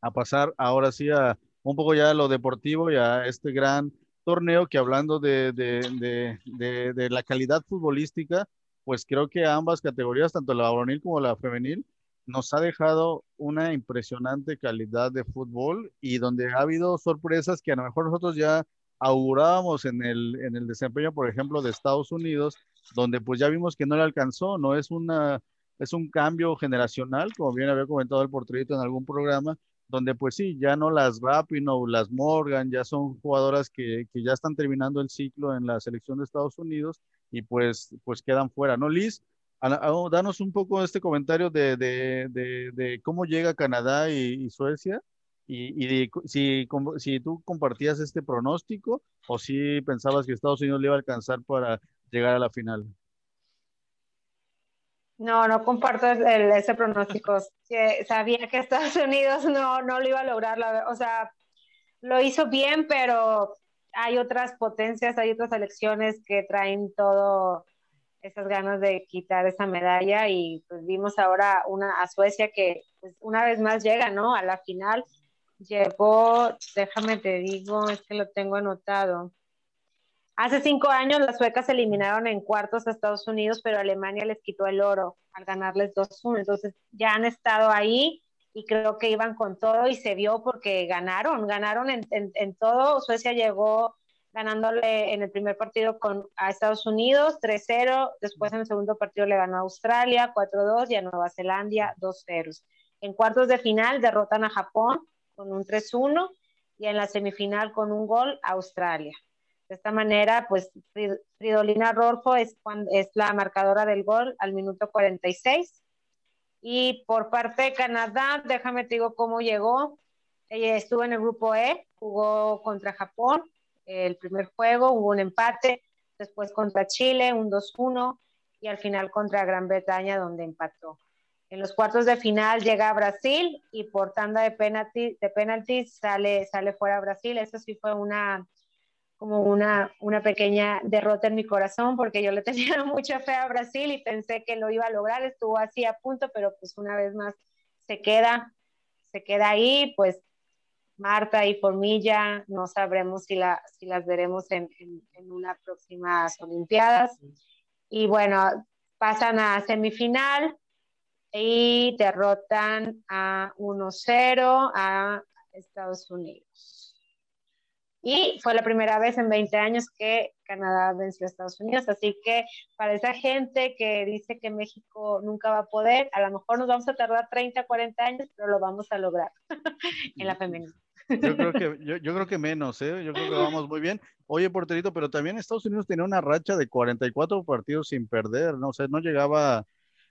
a pasar ahora sí a un poco ya a lo deportivo y a este gran torneo que hablando de, de, de, la calidad futbolística, pues creo que ambas categorías, tanto la varonil como la femenil, nos ha dejado una impresionante calidad de fútbol y donde ha habido sorpresas que a lo mejor nosotros ya augurábamos en el, en el desempeño, por ejemplo, de Estados Unidos, donde pues ya vimos que no le alcanzó, no es una es un cambio generacional, como bien había comentado el porterito en algún programa, donde pues sí, ya no las Rapino, las Morgan, ya son jugadoras que, que, ya están terminando el ciclo en la selección de Estados Unidos y pues, pues quedan fuera, ¿no? Liz, danos un poco este comentario de, de, de, de cómo llega Canadá y, Suecia y, y si, si tú compartías este pronóstico o si pensabas que Estados Unidos le iba a alcanzar para llegar a la final. No, no comparto ese pronóstico. Sabía que Estados Unidos no, no lo iba a lograr. o sea, lo hizo bien, pero hay otras potencias, hay otras elecciones que traen todo esas ganas de quitar esa medalla y pues vimos ahora una a Suecia que pues, una vez más llega, ¿no? A la final llegó, déjame te digo, es que lo tengo anotado. Hace cinco años las suecas eliminaron en cuartos a Estados Unidos, pero Alemania les quitó el oro al ganarles 2-1. Entonces ya han estado ahí y creo que iban con todo y se vio porque ganaron, ganaron en, en, todo. Suecia llegó ganándole en el primer partido con, a Estados Unidos 3-0, después en el segundo partido le ganó a Australia 4-2 y a Nueva Zelanda 2-0. En cuartos de final derrotan a Japón con un 3-1 y en la semifinal con un gol a Australia. De esta manera, pues Fridolina Rolfo es, es la marcadora del gol al minuto 46. Y por parte de Canadá, déjame te digo cómo llegó. Ella estuvo en el grupo E, jugó contra Japón el primer juego, hubo un empate, después contra Chile, un 2-1, y al final contra Gran Bretaña, donde empató. En los cuartos de final llega a Brasil y por tanda de penalti, de penaltis sale, sale fuera Brasil. Eso sí fue una, como una, una pequeña derrota en mi corazón porque yo le tenía mucha fe a Brasil y pensé que lo iba a lograr, estuvo así a punto, pero pues una vez más se queda, se queda ahí, pues Marta y Formilla, no sabremos si, la, si las veremos en, en, en unas próximas Olimpiadas. Y bueno, pasan a semifinal y derrotan a 1-0 a Estados Unidos. Y fue la primera vez en 20 años que Canadá venció a Estados Unidos. Así que para esa gente que dice que México nunca va a poder, a lo mejor nos vamos a tardar 30, 40 años, pero lo vamos a lograr en la femenina. Yo creo que, yo, yo, creo que menos, ¿eh? Yo creo que vamos muy bien. Oye, porterito, pero también Estados Unidos tenía una racha de 44 partidos sin perder, ¿no? O sea, no llegaba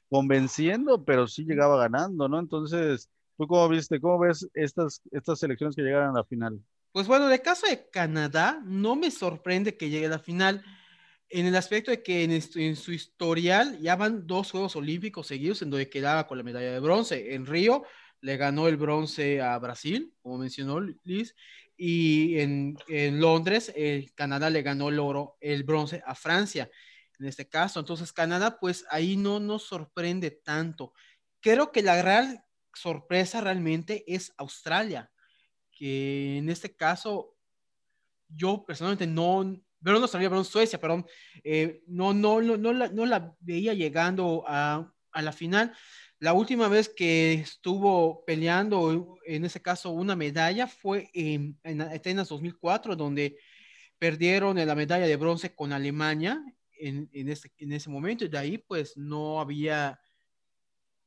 convenciendo, pero sí llegaba ganando, ¿no? Entonces, ¿tú cómo viste, cómo ves estas, estas selecciones que llegaron a la final? Pues bueno, de caso de Canadá, no me sorprende que llegue a la final en el aspecto de que en, su historial ya van dos Juegos Olímpicos seguidos en donde quedaba con la medalla de bronce. En Río le ganó el bronce a Brasil, como mencionó Liz, y en, Londres el Canadá le ganó el oro, el bronce a Francia, en este caso. Entonces Canadá, pues ahí no nos sorprende tanto. Creo que la gran sorpresa realmente es Australia, que en este caso yo personalmente no, pero no sabía, perdón, Suecia, perdón, eh, no, no, no, no, la, no la veía llegando a, a la final. La última vez que estuvo peleando, en ese caso, una medalla fue en, en Atenas 2004, donde perdieron la medalla de bronce con Alemania en, en, ese, en ese momento, y de ahí pues no había,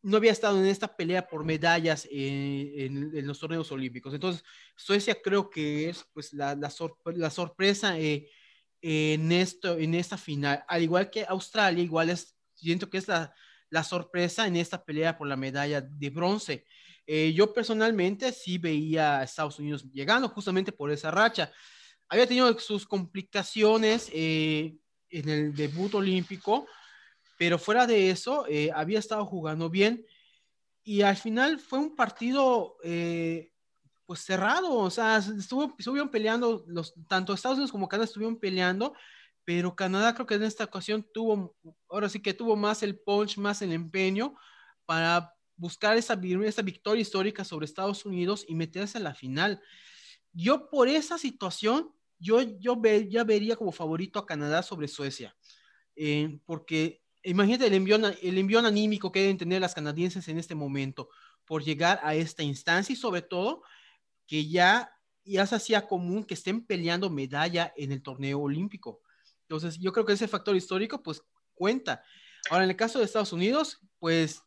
no había estado en esta pelea por medallas en, en, los torneos olímpicos. Entonces, Suecia creo que es pues la, la, la sorpresa eh, en, esto, en esta final. Al igual que Australia, igual es, siento que es la, la sorpresa en esta pelea por la medalla de bronce. Eh, yo personalmente sí veía a Estados Unidos llegando justamente por esa racha. Había tenido sus complicaciones eh, en el debut olímpico, pero fuera de eso, eh, había estado jugando bien y al final fue un partido pues cerrado, o sea, estuvo, estuvieron peleando, los, tanto Estados Unidos como Canadá estuvieron peleando, pero Canadá creo que en esta ocasión tuvo, ahora sí que tuvo más el punch, más el empeño para buscar esa, esa victoria histórica sobre Estados Unidos y meterse a la final. Yo por esa situación, yo, yo ya vería como favorito a Canadá sobre Suecia, eh, porque imagínate el envión, el envión anímico que deben tener las canadienses en este momento por llegar a esta instancia y sobre todo que ya, ya se hacía común que estén peleando medalla en el torneo olímpico. Entonces, yo creo que ese factor histórico, pues, cuenta. Ahora, en el caso de Estados Unidos, pues,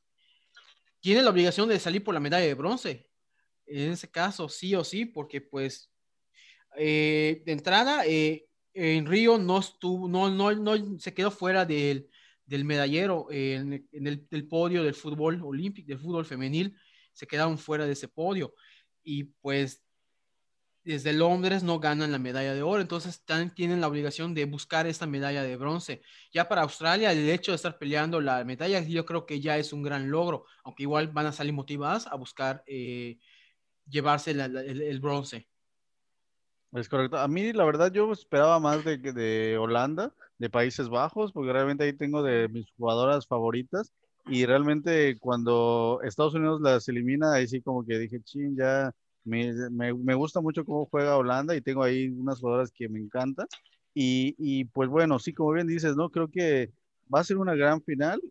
tiene la obligación de salir por la medalla de bronce. En ese caso, sí o sí, porque, pues, eh, de entrada, eh, en Río no estuvo, no, no, no se quedó fuera del, del medallero en, el del podio del fútbol olímpico, del fútbol femenil, se quedaron fuera de ese podio y pues desde Londres no ganan la medalla de oro, entonces tienen la obligación de buscar esta medalla de bronce. Ya para Australia, el hecho de estar peleando la medalla, yo creo que ya es un gran logro, aunque igual van a salir motivadas a buscar eh, llevarse el, bronce. Es correcto. A mí, la verdad, yo esperaba más de, de Holanda, de Países Bajos, porque realmente ahí tengo de mis jugadoras favoritas y realmente cuando Estados Unidos las elimina, ahí sí como que dije, ching, ya me, me, gusta mucho cómo juega Holanda y tengo ahí unas jugadoras que me encantan. Y, y, pues bueno, sí, como bien dices, ¿no? Creo que va a ser una gran final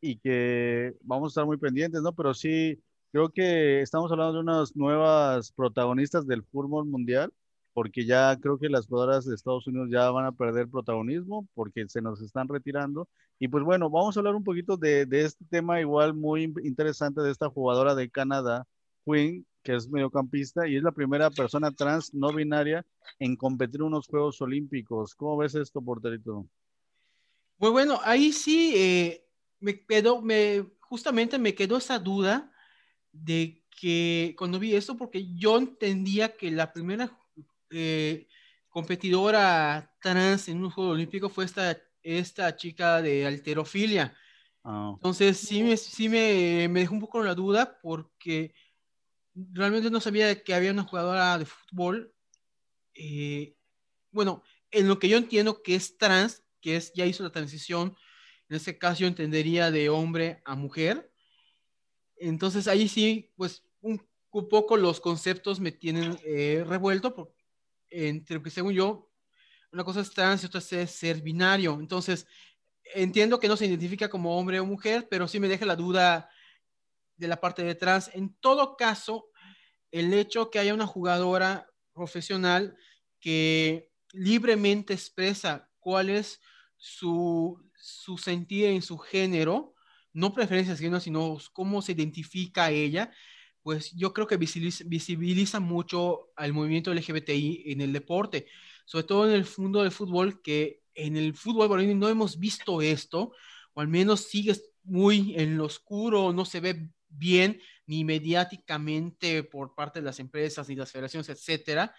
y que vamos a estar muy pendientes, ¿no? Pero sí, creo que estamos hablando de unas nuevas protagonistas del fútbol mundial porque ya creo que las jugadoras de Estados Unidos ya van a perder protagonismo porque se nos están retirando. Y pues bueno, vamos a hablar un poquito de, de este tema igual muy interesante de esta jugadora de Canadá, Queen, que es mediocampista y es la primera persona trans no binaria en competir en unos Juegos Olímpicos. ¿Cómo ves esto, porterito? Pues bueno, ahí sí eh, me quedó, me, justamente me quedó esa duda de que cuando vi esto, porque yo entendía que la primera eh, competidora trans en un juego olímpico fue esta, esta chica de alterofilia. Ah. Entonces sí, me, sí me, me, dejó un poco la duda porque realmente no sabía que había una jugadora de fútbol. Eh, bueno, en lo que yo entiendo que es trans, que es ya hizo la transición, en este caso yo entendería de hombre a mujer. Entonces ahí sí, pues un, poco los conceptos me tienen eh, revuelto porque entre que según yo, una cosa es trans y otra es ser binario. Entonces, entiendo que no se identifica como hombre o mujer, pero sí me deja la duda de la parte de trans. En todo caso, el hecho que haya una jugadora profesional que libremente expresa cuál es su, su sentir en su género, no preferencias sino cómo se identifica ella, pues yo creo que visibiliza, mucho al movimiento LGBTI en el deporte, sobre todo en el mundo del fútbol, que en el fútbol no hemos visto esto, o al menos sigue muy en lo oscuro, no se ve bien ni mediáticamente por parte de las empresas ni las federaciones, etcétera.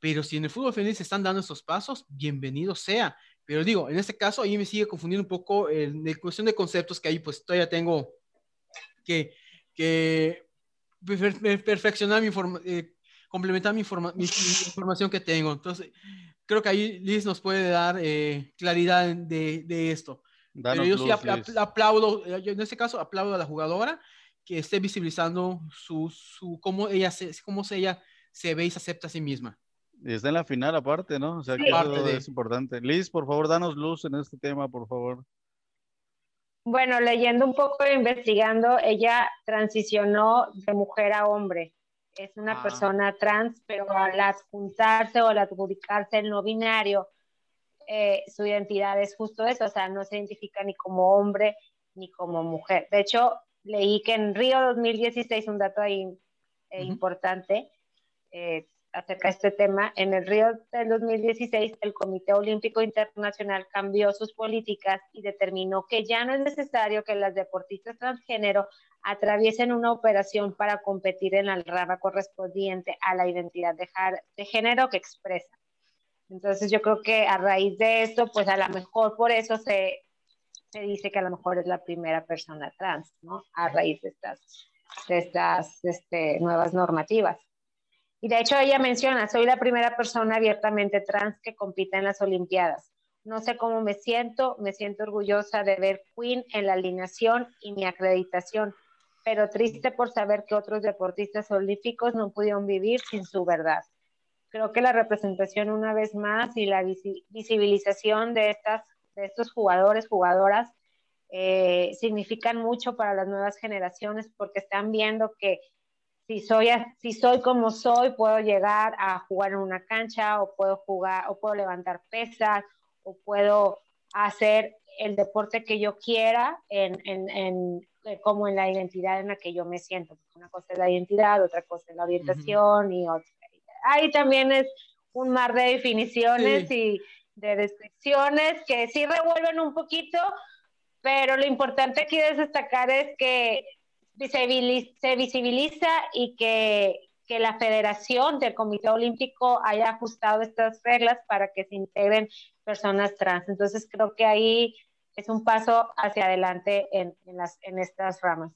Pero si en el fútbol femenino se están dando esos pasos, bienvenido sea. Pero digo, en este caso ahí me sigue confundiendo un poco en, cuestión de conceptos que ahí pues todavía tengo que, que perfeccionar mi eh, complementar mi, información que tengo. Entonces, creo que ahí Liz nos puede dar eh, claridad de, de esto. Pero yo sí aplaudo, eh, yo en este caso aplaudo a la jugadora que esté visibilizando su, su cómo ella se, cómo ella se ve y se acepta a sí misma. Y está en la final aparte, ¿no? O sea, que es importante. Liz, por favor, danos luz en este tema, por favor. Bueno, leyendo un poco e investigando, ella transicionó de mujer a hombre. Es una ah. persona trans, pero al adjuntarse o al adjudicarse el no binario, eh, su identidad es justo eso, o sea, no se identifica ni como hombre ni como mujer. De hecho, leí que en Río 2016, un dato ahí eh, importante, eh, acerca de este tema. En el Río del 2016, el Comité Olímpico Internacional cambió sus políticas y determinó que ya no es necesario que las deportistas transgénero atraviesen una operación para competir en la rama correspondiente a la identidad de, de género que expresa. Entonces yo creo que a raíz de esto, pues a lo mejor por eso se, se dice que a lo mejor es la primera persona trans, ¿no? A raíz de estas, de estas este, nuevas normativas. Y de hecho ella menciona, soy la primera persona abiertamente trans que compite en las Olimpiadas. No sé cómo me siento, me siento orgullosa de ver Queen en la alineación y mi acreditación, pero triste por saber que otros deportistas olímpicos no pudieron vivir sin su verdad. Creo que la representación una vez más y la visibilización de, estas, de estos jugadores, jugadoras, eh, significan mucho para las nuevas generaciones porque están viendo que si soy, si soy como soy, puedo llegar a jugar en una cancha o puedo jugar o puedo levantar pesas o puedo hacer el deporte que yo quiera en, en, en, eh, como en la identidad en la que yo me siento. Una cosa es la identidad, otra cosa es la orientación y otra. Ahí también es un mar de definiciones y de descripciones que sí revuelven un poquito, pero lo importante aquí de destacar es que se visibiliza y que, que la Federación del Comité Olímpico haya ajustado estas reglas para que se integren personas trans. Entonces creo que ahí es un paso hacia adelante en, en, las, en estas ramas.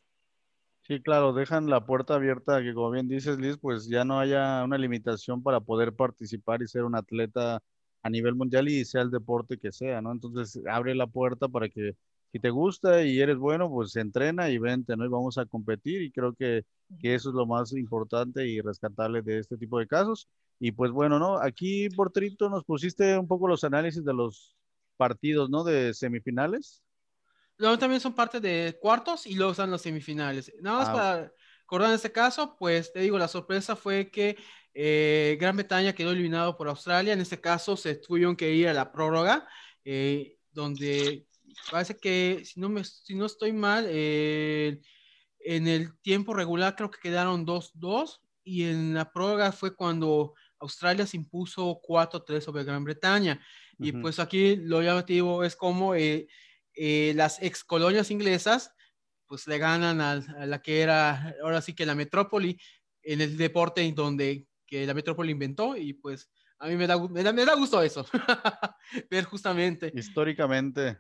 Sí, claro, dejan la puerta abierta que, como bien dices, Liz, pues ya no haya una limitación para poder participar y ser un atleta a nivel mundial y sea el deporte que sea, ¿no? Entonces abre la puerta para que si te gusta y eres bueno, pues entrena y vente, ¿no? Y vamos a competir y creo que, que, eso es lo más importante y rescatable de este tipo de casos. Y pues bueno, ¿no? Aquí, Porterito, nos pusiste un poco los análisis de los partidos, ¿no? De semifinales. Luego también son parte de cuartos y luego están los semifinales. Nada más ah, para acordar en este caso, pues te digo, la sorpresa fue que eh, Gran Bretaña quedó eliminado por Australia. En este caso se tuvieron que ir a la prórroga, eh, donde parece que, si no, me, si no estoy mal, eh, en el tiempo regular creo que quedaron 2-2 y en la prórroga fue cuando Australia se impuso 4-3 sobre Gran Bretaña. Y pues aquí lo llamativo es como eh, eh, las ex colonias inglesas pues le ganan a, la que era ahora sí que la metrópoli en el deporte donde que la metrópoli inventó y pues a mí me da, me da, me da gusto eso, ver justamente. Históricamente.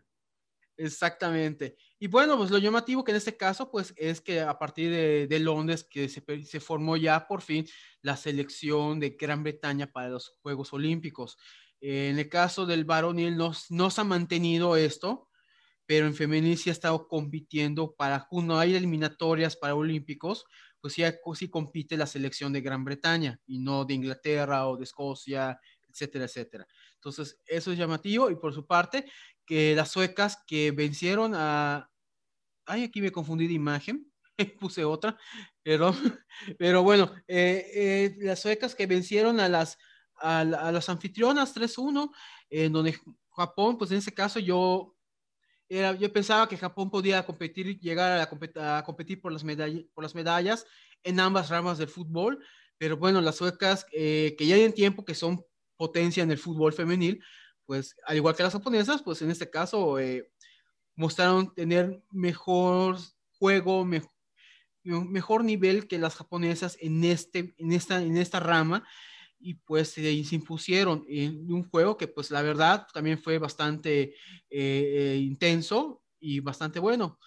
Exactamente. Y bueno, pues lo llamativo que en este caso, pues es que a partir de, Londres, que se, se, formó ya por fin la selección de Gran Bretaña para los Juegos Olímpicos. en el caso del varonil no, no se ha mantenido esto, pero en femenil sí ha estado compitiendo para, no hay eliminatorias para olímpicos, pues sí, sí compite la selección de Gran Bretaña y no de Inglaterra o de Escocia, etcétera, etcétera. Entonces, eso es llamativo y por su parte, que las suecas que vencieron a... Ay, aquí me confundí de imagen, puse otra, pero, pero bueno, eh, eh, las suecas que vencieron a las, a, las anfitrionas 3-1, en donde Japón, pues en ese caso yo era, yo pensaba que Japón podía competir, llegar a, a competir por las, medallas, por las medallas en ambas ramas del fútbol, pero bueno, las suecas, eh, que ya hay en tiempo que son potencia en el fútbol femenil, pues al igual que las japonesas, pues en este caso eh, mostraron tener mejor juego, mejor nivel que las japonesas en, este, en, esta, en esta rama y pues se impusieron en un juego que pues la verdad también fue bastante eh, intenso y bastante bueno.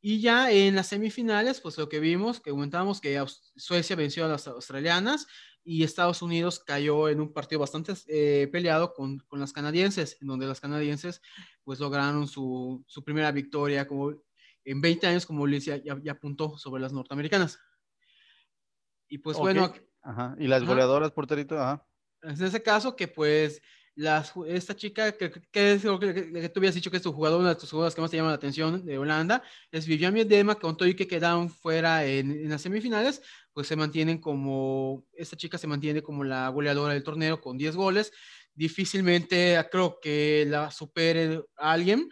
Y ya en las semifinales, pues lo que vimos, que comentábamos que Suecia venció a las australianas y Estados Unidos cayó en un partido bastante eh, peleado con, con, las canadienses, en donde las canadienses pues lograron su, su primera victoria como en 20 años, como les ya, ya, apuntó sobre las norteamericanas. Y pues bueno. Ajá. Y las goleadoras, porterito, ajá. En ese caso, que pues las, esta chica que, que, es lo que, que, tú habías dicho que es tu jugador, una de tus jugadoras que más te llama la atención de Holanda, es Vivian Miedema, con todo y que quedaron fuera en, en, las semifinales, pues se mantienen como, esta chica se mantiene como la goleadora del torneo con 10 goles. Difícilmente creo que la supere alguien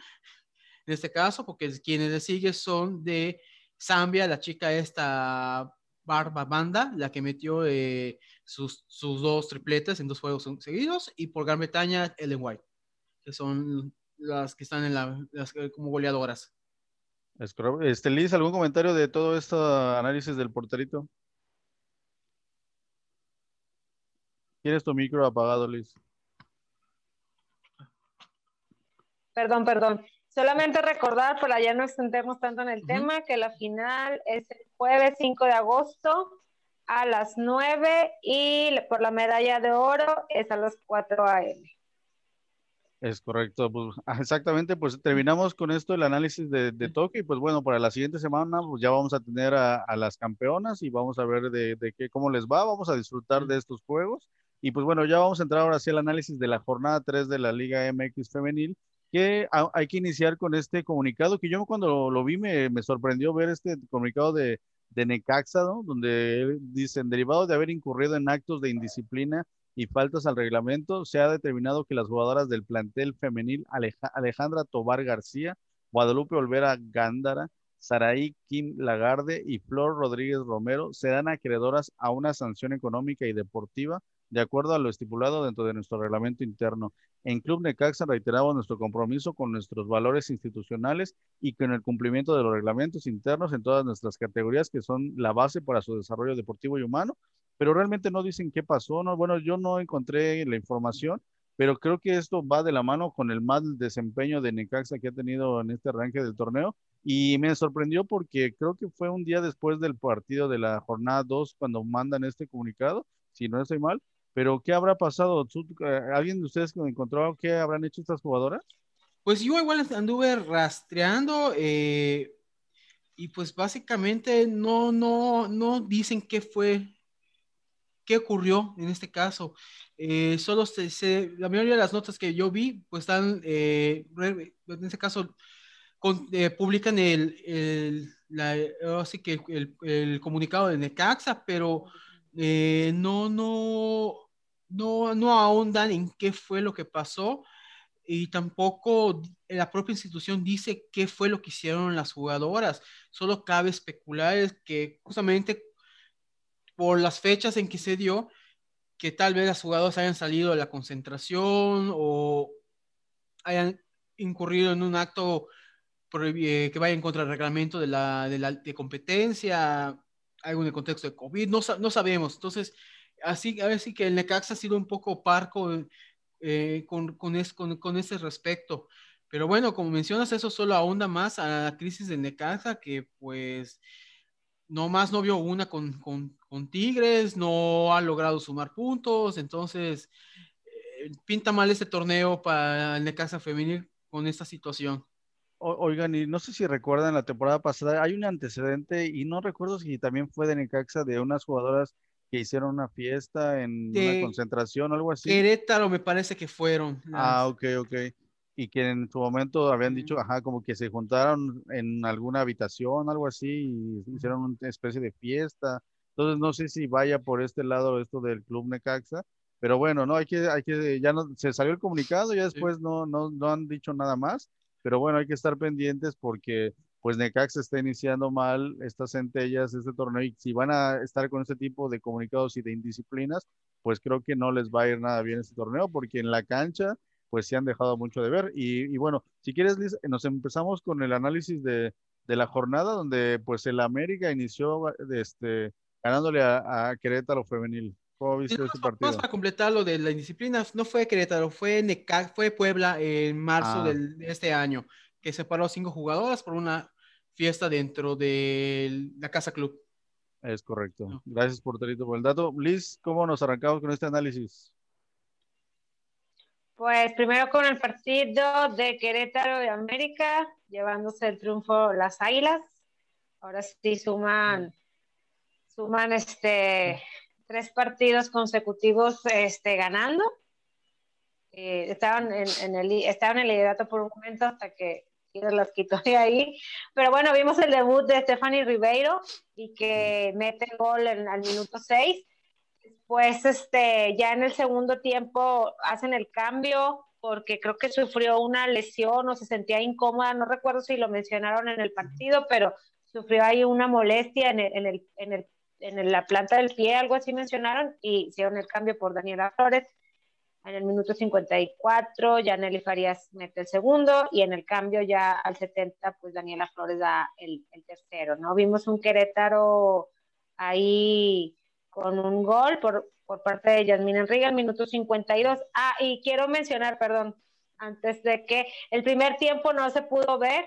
en este caso, porque quienes le siguen son de Zambia, la chica esta Barba Banda, la que metió eh, sus, sus, dos tripletes en dos juegos seguidos, y por Gran Bretaña, Ellen White, que son las que están en la, las, como goleadoras. Este, Liz, ¿algún comentario de todo este análisis del porterito? ¿Tienes tu micro apagado, Liz? Perdón, perdón. Solamente recordar, para ya no extendemos tanto en el uh -huh. tema, que la final es el jueves 5 de agosto a las 9 y por la medalla de oro es a las 4 a.m. Es correcto, pues, exactamente, pues terminamos con esto el análisis de, de Tokio y pues bueno, para la siguiente semana pues ya vamos a tener a, a las campeonas y vamos a ver de, de, qué, cómo les va, vamos a disfrutar de estos juegos y pues bueno, ya vamos a entrar ahora sí al análisis de la jornada 3 de la Liga MX femenil que hay que iniciar con este comunicado que yo cuando lo, vi me, sorprendió ver este comunicado de, Necaxa, donde dicen, derivado de haber incurrido en actos de indisciplina y faltas al reglamento, se ha determinado que las jugadoras del plantel femenil Aleja Alejandra Tobar García, Guadalupe Olvera Gándara, Saraí Kim Lagarde y Flor Rodríguez Romero serán acreedoras a una sanción económica y deportiva de acuerdo a lo estipulado dentro de nuestro reglamento interno. En Club Necaxa reiteramos nuestro compromiso con nuestros valores institucionales y con el cumplimiento de los reglamentos internos en todas nuestras categorías que son la base para su desarrollo deportivo y humano, pero realmente no dicen qué pasó, no, bueno, yo no encontré la información, pero creo que esto va de la mano con el mal desempeño de Necaxa que ha tenido en este arranque del torneo y me sorprendió porque creo que fue un día después del partido de la jornada 2 cuando mandan este comunicado, si no estoy mal, pero ¿qué habrá pasado? Eh, ¿Alguien de ustedes encontró qué habrán hecho estas jugadoras? Pues yo igual anduve rastreando eh, y pues básicamente no, no, no dicen qué fue, qué ocurrió en este caso. Eh, solo se, la mayoría de las notas que yo vi, pues están, en este caso, publican el, así que el, comunicado de Necaxa, pero no, no, no, no ahondan en qué fue lo que pasó y tampoco la propia institución dice qué fue lo que hicieron las jugadoras. Solo cabe especular que justamente por las fechas en que se dio, que tal vez las jugadoras hayan salido de la concentración o hayan incurrido en un acto que vaya en contra del reglamento de la, de, la, de competencia, algo en el contexto de COVID, no, no sabemos. Entonces, así, así que el Necaxa ha sido un poco parco eh, con, con, es, con, con, ese respecto. Pero bueno, como mencionas, eso solo ahonda más a la crisis de Necaxa, que pues no más no vio una con, con, con Tigres, no ha logrado sumar puntos, entonces eh, pinta mal este torneo para el Necaxa femenil con esta situación. Oigan, y no sé si recuerdan la temporada pasada, hay un antecedente y no recuerdo si también fue de Necaxa de unas jugadoras que hicieron una fiesta en de una concentración o algo así. Querétaro me parece que fueron. Las... Ah, ok, ok. Y que en su momento habían dicho, ajá, como que se juntaron en alguna habitación, algo así, y hicieron una especie de fiesta. Entonces no sé si vaya por este lado esto del Club Necaxa, pero bueno, no, hay que, hay que, ya no, se salió el comunicado, ya después sí. no, no, no han dicho nada más, pero bueno, hay que estar pendientes porque pues Necax está iniciando mal estas centellas, este torneo, y si van a estar con este tipo de comunicados y de indisciplinas, pues creo que no les va a ir nada bien este torneo, porque en la cancha, pues se han dejado mucho de ver. Y, bueno, si quieres, Liz, nos empezamos con el análisis de, la jornada, donde pues el América inició este, ganándole a, Querétaro Femenil. ¿Cómo viste ese partido? Vamos para completar lo de la indisciplina, no fue Querétaro, fue Necax, fue Puebla en marzo ah. de este año, que separó cinco jugadoras por una fiesta dentro de la Casa Club. Es correcto. Gracias, porterito, por el dato. Liz, ¿cómo nos arrancamos con este análisis? Pues primero con el partido de Querétaro de América, llevándose el triunfo las Águilas. Ahora sí suman, suman este tres partidos consecutivos este, ganando. Eh, estaban, en, el, estaban en el liderato por un momento hasta que las quitó de ahí. Pero bueno, vimos el debut de Stephanie Ribeiro y que mete el gol en, al minuto 6. Después, este, ya en el segundo tiempo hacen el cambio porque creo que sufrió una lesión o se sentía incómoda, no recuerdo si lo mencionaron en el partido, pero sufrió ahí una molestia en, el, en, el, en, el, en la planta del pie, algo así mencionaron, y hicieron el cambio por Daniela Flores en el minuto 54, ya Nelly Farías mete el segundo y en el cambio ya al 70, pues Daniela Flores da el, tercero, ¿no? Vimos un Querétaro ahí con un gol por, por parte de Yasmín Enrique al minuto 52. Ah, y quiero mencionar, perdón, antes de que el primer tiempo no se pudo ver,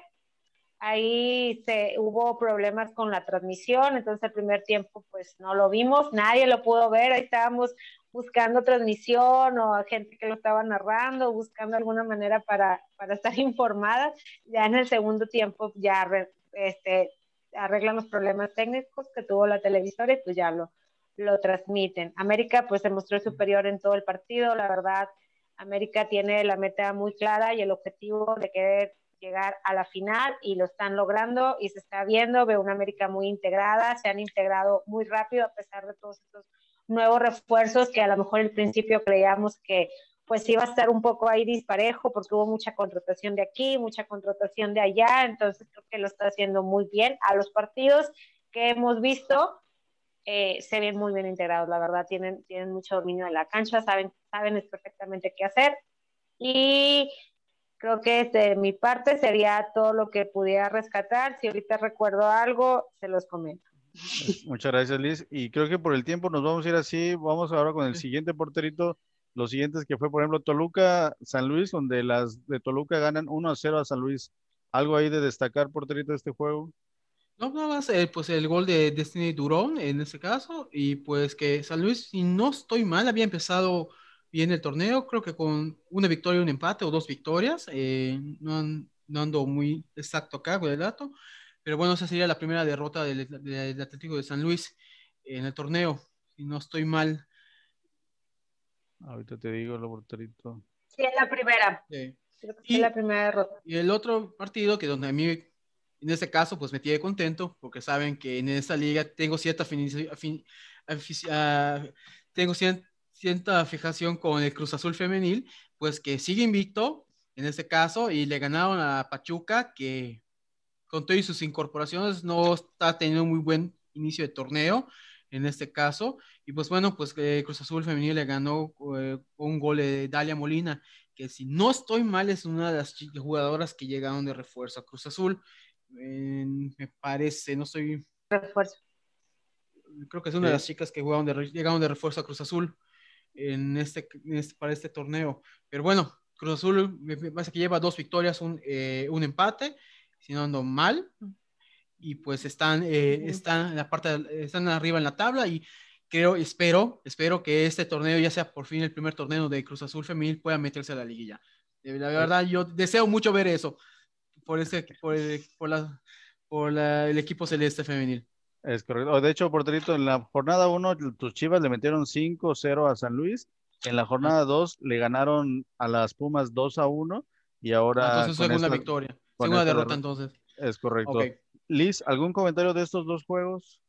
ahí se, hubo problemas con la transmisión, entonces el primer tiempo pues no lo vimos, nadie lo pudo ver, ahí estábamos buscando transmisión o gente que lo estaba narrando, buscando alguna manera para, para estar informadas. Ya en el segundo tiempo ya este, arreglan los problemas técnicos que tuvo la televisora y pues ya lo, lo transmiten. América pues se mostró superior en todo el partido, la verdad. América tiene la meta muy clara y el objetivo de querer llegar a la final y lo están logrando y se está viendo, veo una América muy integrada, se han integrado muy rápido a pesar de todos estos nuevos refuerzos que a lo mejor al principio creíamos que pues iba a estar un poco ahí disparejo porque hubo mucha contratación de aquí, mucha contratación de allá, entonces creo que lo está haciendo muy bien. A los partidos que hemos visto eh, se ven muy bien integrados, la verdad, tienen, tienen mucho dominio de la cancha, saben, saben perfectamente qué hacer y creo que de mi parte sería todo lo que pudiera rescatar. Si ahorita recuerdo algo, se los comento. Muchas gracias, Liz. Y creo que por el tiempo nos vamos a ir así. Vamos ahora con el siguiente porterito. Los siguientes que fue, por ejemplo, Toluca, San Luis, donde las de Toluca ganan 1 a 0 a San Luis. ¿Algo ahí de destacar, porterito, de este juego? No, nada más, eh, pues el gol de Destiny Durón en este caso. Y pues que San Luis, si no estoy mal, había empezado bien el torneo. Creo que con una victoria, un empate o dos victorias. Eh, no, no ando muy exacto acá con el dato pero bueno, esa sería la primera derrota del, Atlético de San Luis en el torneo, si no estoy mal. Ahorita te digo el porterito. Sí, es la primera. y, es la primera derrota. Y el otro partido, que donde a mí, en este caso, pues me tiene contento, porque saben que en esta liga tengo cierta, ah, tengo cierta fijación con el Cruz Azul femenil, pues que sigue invicto, en este caso, y le ganaron a Pachuca, que con todas sus incorporaciones, no está teniendo muy buen inicio de torneo en este caso. Y pues bueno, pues eh, Cruz Azul Femenil le ganó eh, un gol de Dalia Molina, que si no estoy mal es una de las jugadoras que llegaron de refuerzo a Cruz Azul. me parece, no estoy... Refuerzo. Creo que es una de las chicas que jugaron de, llegaron de refuerzo a Cruz Azul en este, este, para este torneo. Pero bueno, Cruz Azul me parece que lleva dos victorias, un, eh, un empate si no ando mal. Y pues están, eh, están, en la parte, están arriba en la tabla y creo, espero, espero que este torneo ya sea por fin el primer torneo de Cruz Azul Femenil pueda meterse a la liguilla. La verdad, yo deseo mucho ver eso por, ese, por, el, por, la, por el equipo celeste femenil. Es correcto. De hecho, Porterito, en la jornada 1, tus chivas le metieron 5-0 a San Luis. En la jornada 2 le ganaron a las Pumas 2 a 1 y ahora. Entonces, segunda victoria. Segunda derrota, entonces. Es correcto. Liz, ¿algún comentario de estos dos juegos?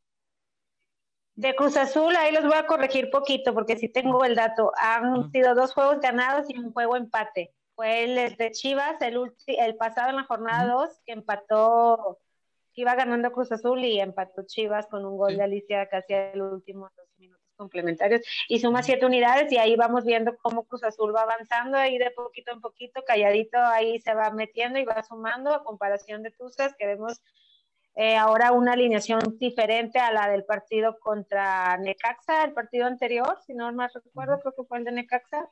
De Cruz Azul, ahí los voy a corregir poquito porque si tengo el dato. Han sido dos juegos ganados y un juego empate. fue el de Chivas, el, el pasado en la jornada 2, que empató, iba ganando Cruz Azul y empató Chivas con un gol de Alicia casi al último dos minutos complementarios y suma siete unidades y ahí vamos viendo cómo Cruz Azul va avanzando ahí de poquito en poquito, calladito ahí se va metiendo y va sumando a comparación de Tuzas que vemos eh, ahora una alineación diferente a la del partido contra Necaxa, el partido anterior, si no más recuerdo, creo que fue el de Necaxa,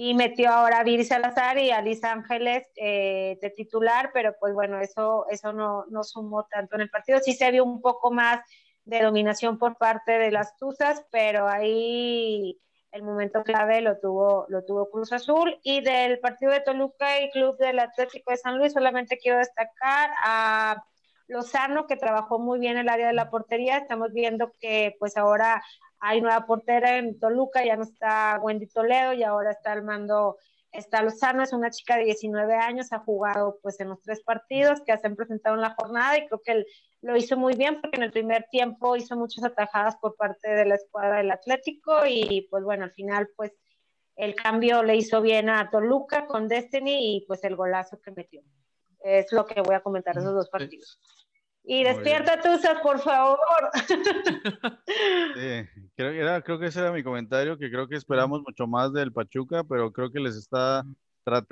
y metió ahora a Viri Salazar y a Liz Ángeles eh, de titular, pero pues bueno, eso, eso no, no sumó tanto en el partido, sí se vio un poco más de dominación por parte de las Tuzas, pero ahí el momento clave lo tuvo, lo tuvo Cruz Azul. Y del partido de Toluca y Club del Atlético de San Luis, solamente quiero destacar a Lozano, que trabajó muy bien el área de la portería. Estamos viendo que pues ahora hay nueva portera en Toluca, ya no está Wendy Toledo y ahora está al mando Está Lozano, es una chica de 19 años, ha jugado pues en los tres partidos que se han presentado en la jornada y creo que lo hizo muy bien porque en el primer tiempo hizo muchas atajadas por parte de la escuadra del Atlético y pues bueno, al final pues el cambio le hizo bien a Toluca con Destiny y pues el golazo que metió. Es lo que voy a comentar de esos dos partidos. Y despierta Tuzas, por favor. Sí, creo, creo que ese era mi comentario, que creo que esperamos mucho más del Pachuca, pero creo que les está,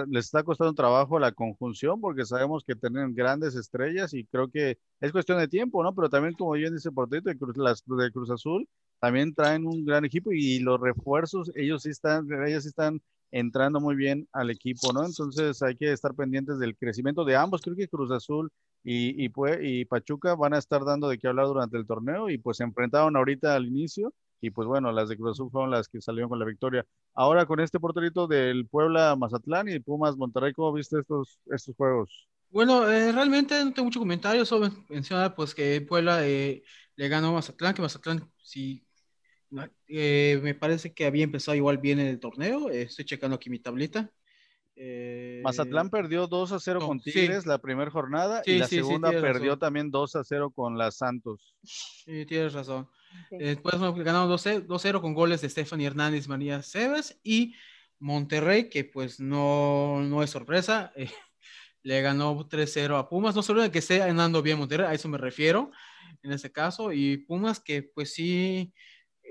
les está costando trabajo la conjunción porque sabemos que tienen grandes estrellas y creo que es cuestión de tiempo, ¿no? Pero también, como bien dice Portito de Cruz, las, de Cruz Azul, también traen un gran equipo y los refuerzos, ellos sí están, ellos sí están entrando muy bien al equipo, ¿no? Entonces hay que estar pendientes del crecimiento de ambos. Creo que Cruz Azul y, Pachuca van a estar dando de qué hablar durante el torneo y pues se enfrentaron ahorita al inicio y pues bueno, las de Cruz Azul fueron las que salieron con la victoria. Ahora con este porterito del Puebla Mazatlán y Pumas Monterrey, ¿cómo viste estos, estos juegos? Bueno, eh, realmente no tengo mucho comentario, solo mencionar pues que Puebla eh, le ganó Mazatlán, que Mazatlán sí eh, me parece que había empezado igual bien en el torneo. Eh, estoy checando aquí mi tablita. Eh, Mazatlán perdió 2 a 0 con Tigres la primera jornada y la segunda perdió también 2 a 0 con las Santos. Sí, tienes razón. Después ganaron 2-0 con goles de Stephanie Hernández, María Cebes y Monterrey, que pues no, no es sorpresa, le ganó 3-0 a Pumas. No solo de que esté andando bien Monterrey, a eso me refiero en este caso. Y Pumas que pues sí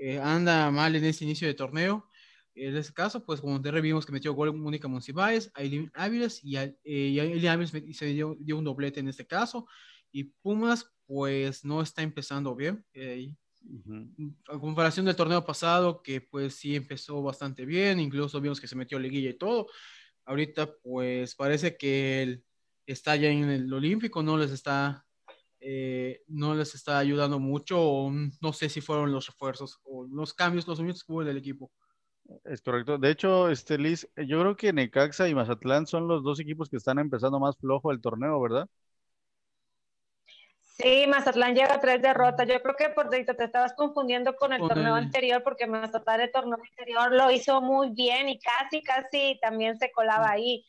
eh, anda mal en este inicio de torneo. En este caso, pues como te vimos que metió gol Mónica Monsiváis, Aileen Áviles y, eh, y Aileen Áviles se dio, dio, un doblete en este caso. Y Pumas, pues no está empezando bien. Eh, A comparación del torneo pasado, que pues sí empezó bastante bien, incluso vimos que se metió liguilla y todo. Ahorita, pues parece que él está ya en el Olímpico, no les está eh, no les está ayudando mucho o no sé si fueron los refuerzos o los cambios, los movimientos que hubo del equipo. Es correcto. De hecho, este Liz, yo creo que Necaxa y Mazatlán son los dos equipos que están empezando más flojo el torneo, ¿verdad? Sí, Mazatlán lleva tres derrotas. Yo creo que por te estabas confundiendo con el torneo anterior porque Mazatlán el torneo anterior lo hizo muy bien y casi, casi también se colaba ahí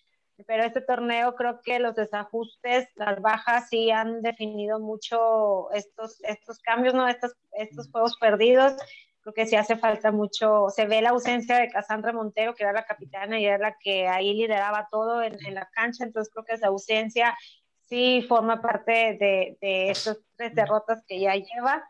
pero este torneo creo que los desajustes, las bajas sí han definido mucho estos, estos cambios, ¿no? Estos, estos juegos perdidos. Creo que sí hace falta mucho, se ve la ausencia de Casandra Montero, que era la capitana y era la que ahí lideraba todo en, en la cancha, entonces creo que esa ausencia sí forma parte de, de estas tres derrotas que ya lleva.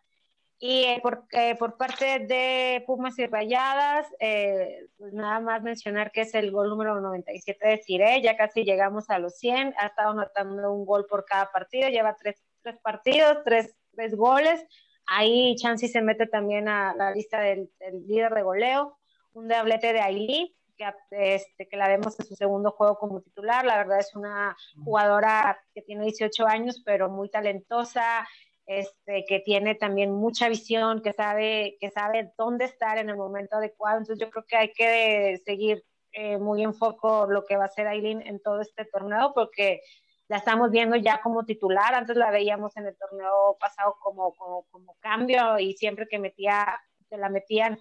Y eh, por, eh, por, parte de Pumas y Rayadas, eh, pues nada más mencionar que es el gol número 97 de Cire, ya casi llegamos a los 100, ha estado anotando un gol por cada partido, lleva tres, tres partidos, tres, tres, goles. Ahí Chansey se mete también a la lista del, del líder de goleo, un doblete de Ailí, que, este, que la vemos en su segundo juego como titular. La verdad es una jugadora que tiene 18 años, pero muy talentosa, este, que tiene también mucha visión, que sabe, que sabe dónde estar en el momento adecuado. Entonces yo creo que hay que seguir eh, muy en foco lo que va a hacer Aileen en todo este torneo, porque la estamos viendo ya como titular, antes la veíamos en el torneo pasado como, como, cambio y siempre que metía, se la metían,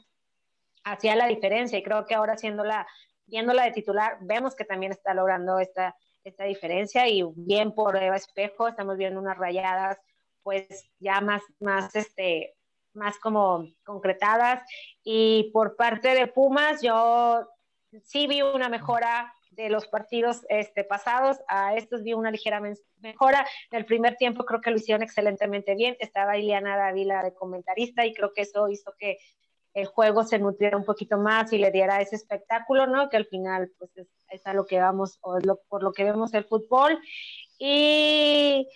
hacía la diferencia. Y creo que ahora siéndola, viéndola de titular, vemos que también está logrando esta, esta diferencia. Y bien por Eva Espejo, estamos viendo unas rayadas pues ya más, más, este, más como concretadas. Y por parte de Pumas, yo sí vi una mejora, de los partidos este, pasados a estos vi una ligera mejora. En el primer tiempo creo que lo hicieron excelentemente bien. Estaba Ileana Dávila de comentarista y creo que eso hizo que el juego se nutriera un poquito más y le diera ese espectáculo, ¿no? Que al final, pues es, a lo que vamos, o lo, por lo que vemos el fútbol. Y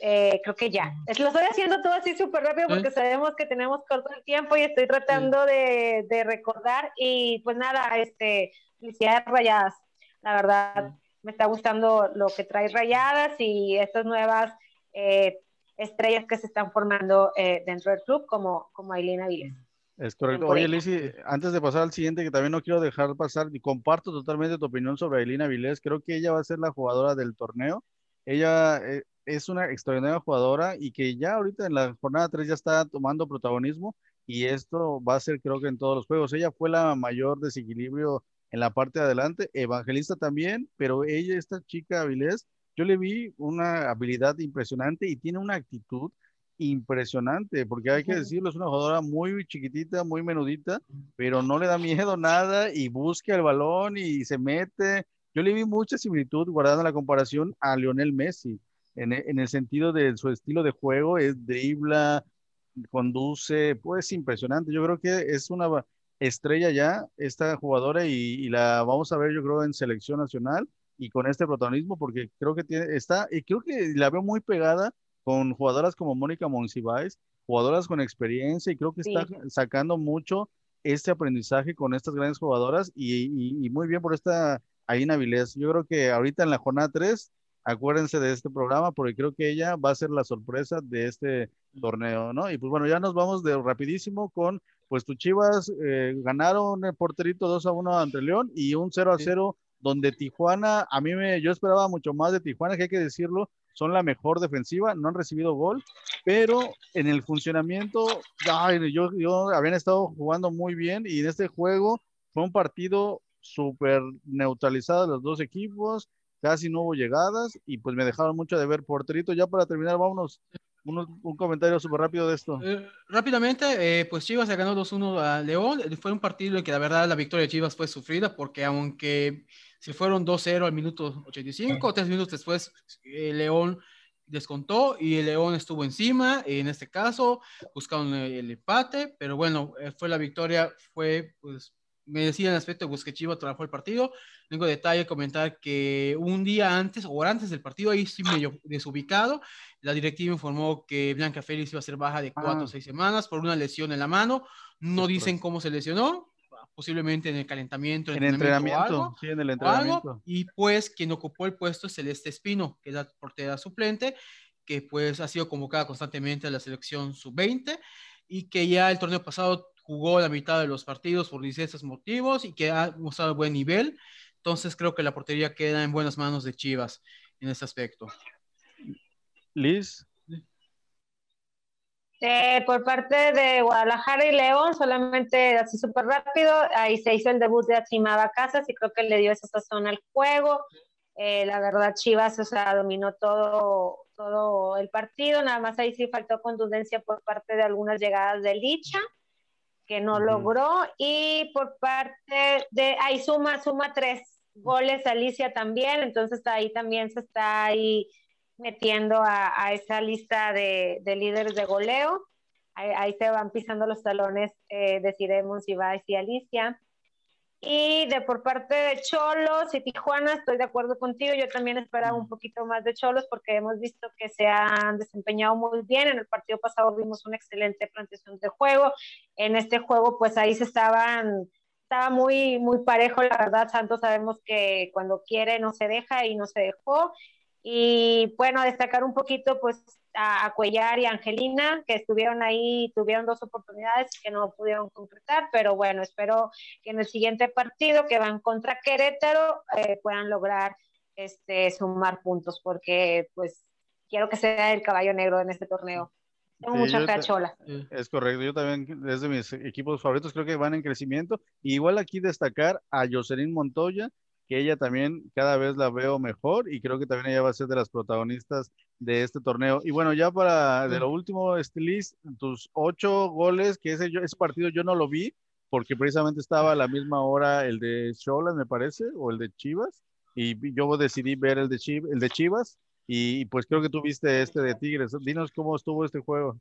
eh, creo que ya. lo estoy haciendo todo así súper rápido porque sabemos que tenemos corto el tiempo y estoy tratando de, de, recordar. Y pues nada, este, felicidades rayadas. La verdad, me está gustando lo que trae rayadas y estas nuevas eh, estrellas que se están formando eh, dentro del club, como, como Ailina Viles. Es correcto. Oye, Lizzy, antes de pasar al siguiente, que también no quiero dejar pasar, y comparto totalmente tu opinión sobre Ailina Vilés, creo que ella va a ser la jugadora del torneo. Ella eh, es una extraordinaria jugadora y que ya ahorita en la jornada 3 ya está tomando protagonismo y esto va a ser creo que en todos los juegos. Ella fue la mayor desequilibrio en la parte de adelante, Evangelista también, pero ella, esta chica Vilés, yo le vi una habilidad impresionante y tiene una actitud impresionante, porque hay que decirlo, es una jugadora muy chiquitita, muy menudita, pero no le da miedo nada y busca el balón y se mete. Yo le vi mucha similitud, guardando la comparación, a Lionel Messi, en, en el sentido de su estilo de juego, es dribla, conduce, pues impresionante. Yo creo que es una estrella ya esta jugadora y, y, la vamos a ver yo creo en selección nacional y con este protagonismo porque creo que tiene, está, y creo que la veo muy pegada con jugadoras como Mónica Monsiváis, jugadoras con experiencia y creo que está sacando mucho este aprendizaje con estas grandes jugadoras y, muy bien por esta Aina Vilés. Yo creo que ahorita en la jornada 3, acuérdense de este programa porque creo que ella va a ser la sorpresa de este torneo, ¿no? Y pues bueno, ya nos vamos de rapidísimo con, pues tus Chivas eh, ganaron el porterito 2 a 1 ante León y un 0 a 0 donde Tijuana, a mí me, yo esperaba mucho más de Tijuana, que hay que decirlo, son la mejor defensiva, no han recibido gol, pero en el funcionamiento, ay, yo, yo habían estado jugando muy bien y en este juego fue un partido súper neutralizado de los dos equipos, casi no hubo llegadas y pues me dejaron mucho de ver porterito. Ya para terminar, vámonos. un comentario súper rápido de esto. Eh, rápidamente, eh, pues Chivas se ganó 2-1 a León. Fue un partido en que la verdad la victoria de Chivas fue sufrida porque aunque se fueron 2-0 al minuto 85, tres minutos después el León descontó y el León estuvo encima, en este caso buscaron el empate, pero bueno, eh, fue la victoria, fue pues me decía en aspecto de que Chivas trabajó el partido. Tengo detalle comentar que un día antes o antes del partido, ahí sí medio desubicado, la directiva informó que Blanca Félix iba a ser baja de cuatro o ah. seis semanas por una lesión en la mano. No dicen cómo se lesionó, posiblemente en el calentamiento, en entrenamiento, sí, en el entrenamiento. y pues quien ocupó el puesto es Celeste Espino, que es la portera suplente, que pues ha sido convocada constantemente a la selección sub-20 y que ya el torneo pasado jugó la mitad de los partidos por diversos motivos y que ha mostrado buen nivel. Entonces creo que la portería queda en buenas manos de Chivas en ese aspecto. Liz. Eh, por parte de Guadalajara y León, solamente así súper rápido, ahí se hizo el debut de Achimaba Casas y creo que le dio esa sazón al juego. Eh, la verdad, Chivas, o sea, dominó todo, todo el partido, nada más ahí sí faltó contundencia por parte de algunas llegadas de Licha, que no logró, y por parte de, ahí suma, suma tres goles Alicia también, entonces ahí también se está ahí metiendo a, esa lista de, líderes de goleo. Ahí, se van pisando los talones eh, de Ciremos, Ibáez y Alicia. Y de por parte de Cholos y Tijuana, estoy de acuerdo contigo. Yo también esperaba un poquito más de Cholos porque hemos visto que se han desempeñado muy bien. En el partido pasado vimos una excelente planteación de juego. En este juego, pues ahí se estaban, estaba muy, muy parejo. La verdad, Santos sabemos que cuando quiere no se deja y no se dejó. Y bueno, destacar un poquito pues a, Cuellar y Angelina, que estuvieron ahí, tuvieron dos oportunidades que no pudieron concretar, pero bueno, espero que en el siguiente partido que van contra Querétaro eh, puedan lograr este, sumar puntos, porque pues quiero que sea el caballo negro en este torneo. Tengo mucha cachola. Es correcto, yo también desde mis equipos favoritos creo que van en crecimiento. igual aquí destacar a Jocelyn Montoya, que ella también cada vez la veo mejor y creo que también ella va a ser de las protagonistas de este torneo. Y bueno, ya para de lo último, Estilis, tus ocho goles, que ese, ese partido yo no lo vi porque precisamente estaba a la misma hora el de Cholas, me parece, o el de Chivas. y yo decidí ver el de, el de Chivas y pues creo que tú viste este de Tigres. Dinos cómo estuvo este juego.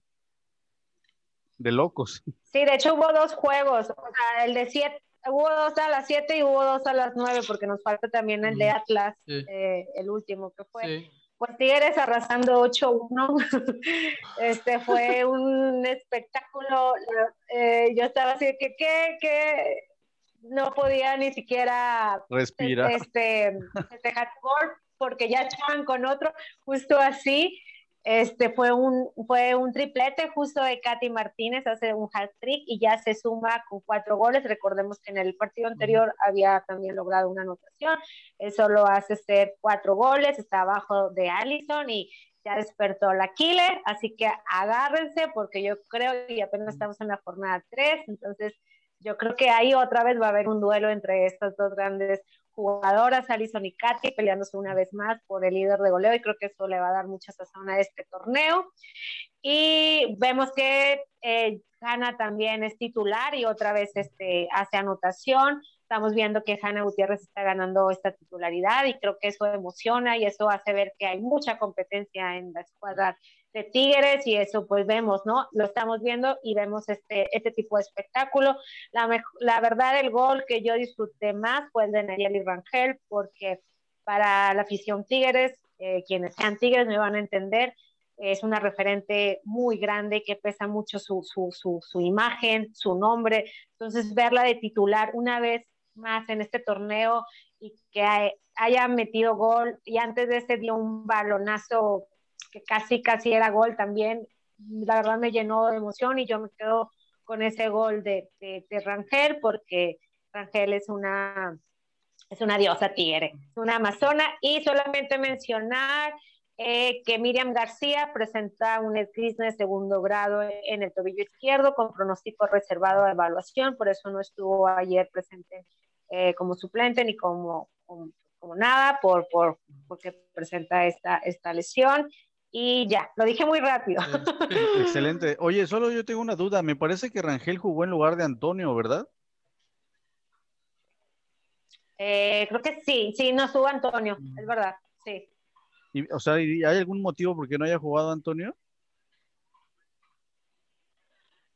De locos. Sí, de hecho hubo dos juegos, o sea, el de siete, hubo dos a las 7 y hubo dos a las 9 porque nos falta también el de Atlas, eh, el último que fue. Pues Tigres arrasando 8-1. este fue un espectáculo. Eh, yo estaba así que, ¿qué? ¿Qué? No podía ni siquiera respirar. Este, festejar porque ya estaban con otro, justo así. Este fue un, fue un triplete justo de Katy Martínez, hace un hat trick y ya se suma con cuatro goles. Recordemos que en el partido anterior había también logrado una anotación. Eso lo hace ser cuatro goles, está abajo de Allison y ya despertó la killer. Así que agárrense porque yo creo y apenas estamos en la jornada tres, entonces yo creo que ahí otra vez va a haber un duelo entre estas dos grandes jugadoras, Alison y Katy, peleándose una vez más por el líder de goleo y creo que eso le va a dar mucha sazón a este torneo. Y vemos que eh, Hanna también es titular y otra vez este, hace anotación. Estamos viendo que Hanna Gutiérrez está ganando esta titularidad y creo que eso emociona y eso hace ver que hay mucha competencia en la escuadra de Tigres y eso pues vemos, ¿no? Lo estamos viendo y vemos este, este tipo de espectáculo. La, la verdad, el gol que yo disfruté más fue el de Nayeli Rangel, porque para la afición Tigres, eh, quienes sean Tigres me van a entender, es una referente muy grande que pesa mucho su, su, su, su imagen, su nombre. Entonces, verla de titular una vez más en este torneo y que haya metido gol y antes de ese dio un balonazo que casi, casi era gol también, la verdad me llenó de emoción y yo me quedo con ese gol de, de, Rangel porque Rangel es una, es una diosa tigre, es una amazona y solamente mencionar eh, que Miriam García presenta un esguince de segundo grado en el tobillo izquierdo con pronóstico reservado a evaluación, por eso no estuvo ayer presente eh, como suplente ni como, como, como nada, por, por, porque presenta esta, esta lesión. Y ya, lo dije muy rápido. Excelente. Oye, solo yo tengo una duda. Me parece que Rangel jugó en lugar de Antonio, ¿verdad? Eh, creo que sí, sí, no subo Antonio, es verdad, sí. Y, o sea, ¿hay algún motivo por qué no haya jugado Antonio?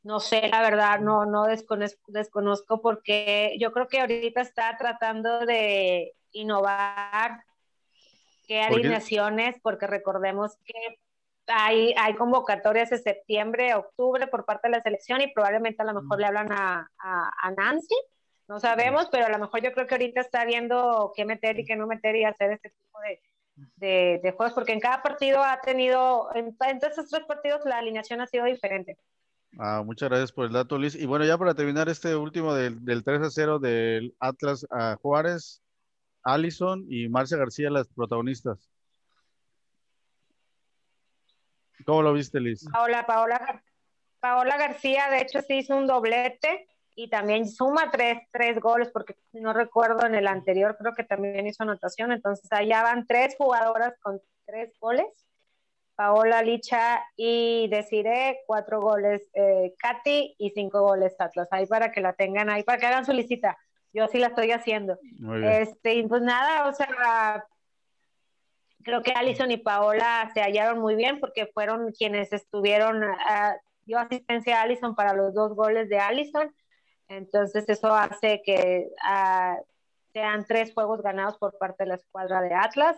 No sé, la verdad, no, no desconozco, desconozco porque yo creo que ahorita está tratando de innovar qué alineaciones, porque recordemos que hay, hay convocatorias de septiembre, octubre por parte de la selección y probablemente a lo mejor le hablan a, a, Nancy, no sabemos, pero a lo mejor yo creo que ahorita está viendo qué meter y qué no meter y hacer este tipo de, de, de juegos, porque en cada partido ha tenido, en, en, todos esos tres partidos la alineación ha sido diferente. Ah, muchas gracias por el dato, Liz. Y bueno, ya para terminar este último del, del 3 a 0 del Atlas a Juárez, Allison y Marcia García las protagonistas. ¿Cómo lo viste, Liz? Paola, Paola, Paola García, de hecho, sí hizo un doblete y también suma tres, tres goles, porque no recuerdo en el anterior, creo que también hizo anotación. Entonces, allá van tres jugadoras con tres goles. Paola Licha y Desiree, cuatro goles eh, Katy y cinco goles Atlas. Ahí para que la tengan ahí, para que hagan su licita. Yo sí la estoy haciendo. Este, y pues nada, o sea, creo que Alison y Paola se hallaron muy bien porque fueron quienes estuvieron, uh, dio asistencia a Alison para los dos goles de Alison. Entonces eso hace que ah, sean tres juegos ganados por parte de la escuadra de Atlas.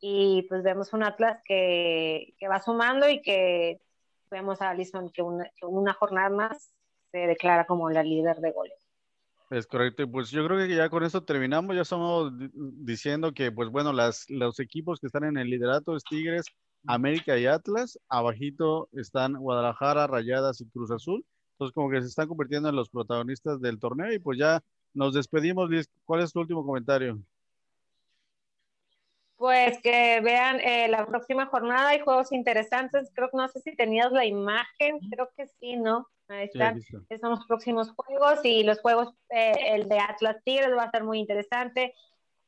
Y pues vemos un Atlas que, que va sumando y que vemos a Alison que una, que una jornada más se declara como la líder de goles. Es correcto, pues yo creo que ya con esto terminamos, ya estamos diciendo que pues bueno, las, los equipos que están en el liderato es Tigres, América y Atlas, abajito están Guadalajara, Rayadas y Cruz Azul, entonces como que se están convirtiendo en los protagonistas del torneo y pues ya nos despedimos, Liz, ¿cuál es tu último comentario? Pues que vean eh, la próxima jornada, hay juegos interesantes, creo que no sé si tenías la imagen, creo que sí, ¿no? Ahí están. son los próximos juegos y los juegos, eh, el de Atlas Tigres va a estar muy interesante.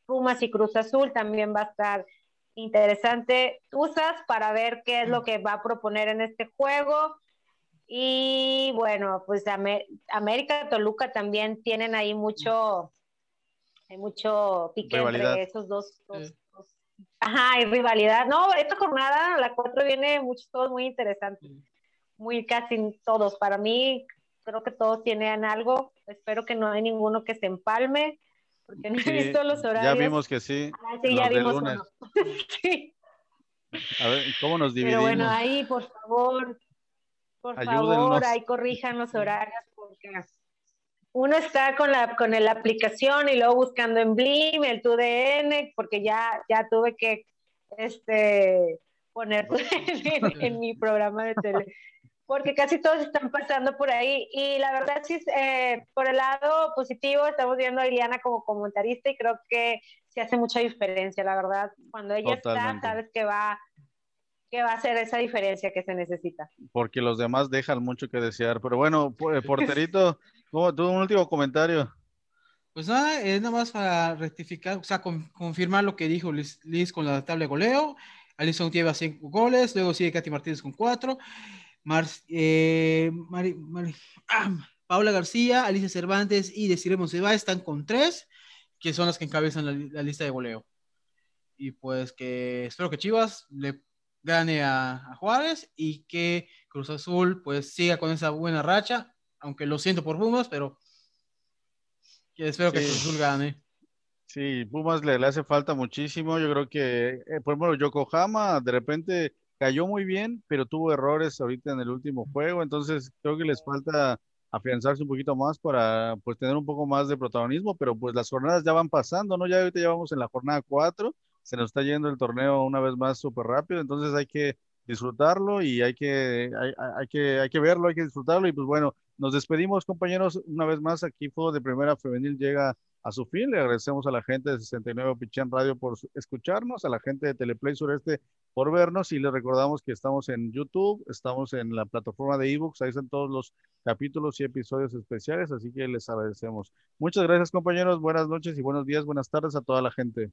Pumas y Cruz Azul también va a estar interesante. Usas para ver qué es lo que va a proponer en este juego. Y bueno, pues América Toluca también tienen ahí mucho, Hay mucho pique entre esos dos, Ajá, hay rivalidad. No, esta jornada, la 4, viene muchos, todos muy interesantes. Muy casi todos. Para mí, creo que todos tienen algo. Espero que no hay ninguno que se empalme, porque no he visto los horarios. Ya vimos que sí. Ah, sí, ya vimos uno. sí. A ver, ¿cómo nos dividimos? Pero bueno, ahí, por favor, por favor, ahí corrijan los horarios, porque uno está con la, con la aplicación y luego buscando en Blim, el TUDN, porque ya, ya tuve que este, poner en, mi programa de tele, porque casi todos están pasando por ahí. Y la verdad, sí, eh, por el lado positivo, estamos viendo a Iliana como comentarista y creo que se hace mucha diferencia, la verdad. Cuando ella está, sabes que va que va a ser esa diferencia que se necesita. Porque los demás dejan mucho que desear. Pero bueno, porterito, ¿Tú un último comentario? Pues nada, es nada más para rectificar, o sea, confirmar lo que dijo Liz, con la tabla de goleo. Alison lleva 5 goles, luego sigue Katy Martínez con 4. Eh, ah, Paula García, Alicia Cervantes y Desiree Monsiva están con 3, que son las que encabezan la, lista de goleo. Y pues que espero que Chivas le gane a, a Juárez y que Cruz Azul pues siga con esa buena racha aunque lo siento por Pumas, pero espero que Cruz gane. Sí, Pumas le, hace falta muchísimo. Yo creo que, eh, por ejemplo, Yokohama de repente cayó muy bien, pero tuvo errores ahorita en el último juego. Entonces, creo que les falta afianzarse un poquito más para pues tener un poco más de protagonismo, pero pues las jornadas ya van pasando, ¿no? Ya ahorita ya vamos en la jornada 4, se nos está yendo el torneo una vez más súper rápido, entonces hay que disfrutarlo y hay que, hay, que, hay que verlo, hay que disfrutarlo y pues bueno, nos despedimos compañeros una vez más, aquí Fútbol de Primera Femenil llega a su fin, le agradecemos a la gente de 69 Pichán Radio por escucharnos, a la gente de Teleplay Sureste por vernos y les recordamos que estamos en YouTube, estamos en la plataforma de ebooks, ahí están todos los capítulos y episodios especiales, así que les agradecemos. Muchas gracias compañeros, buenas noches y buenos días, buenas tardes a toda la gente.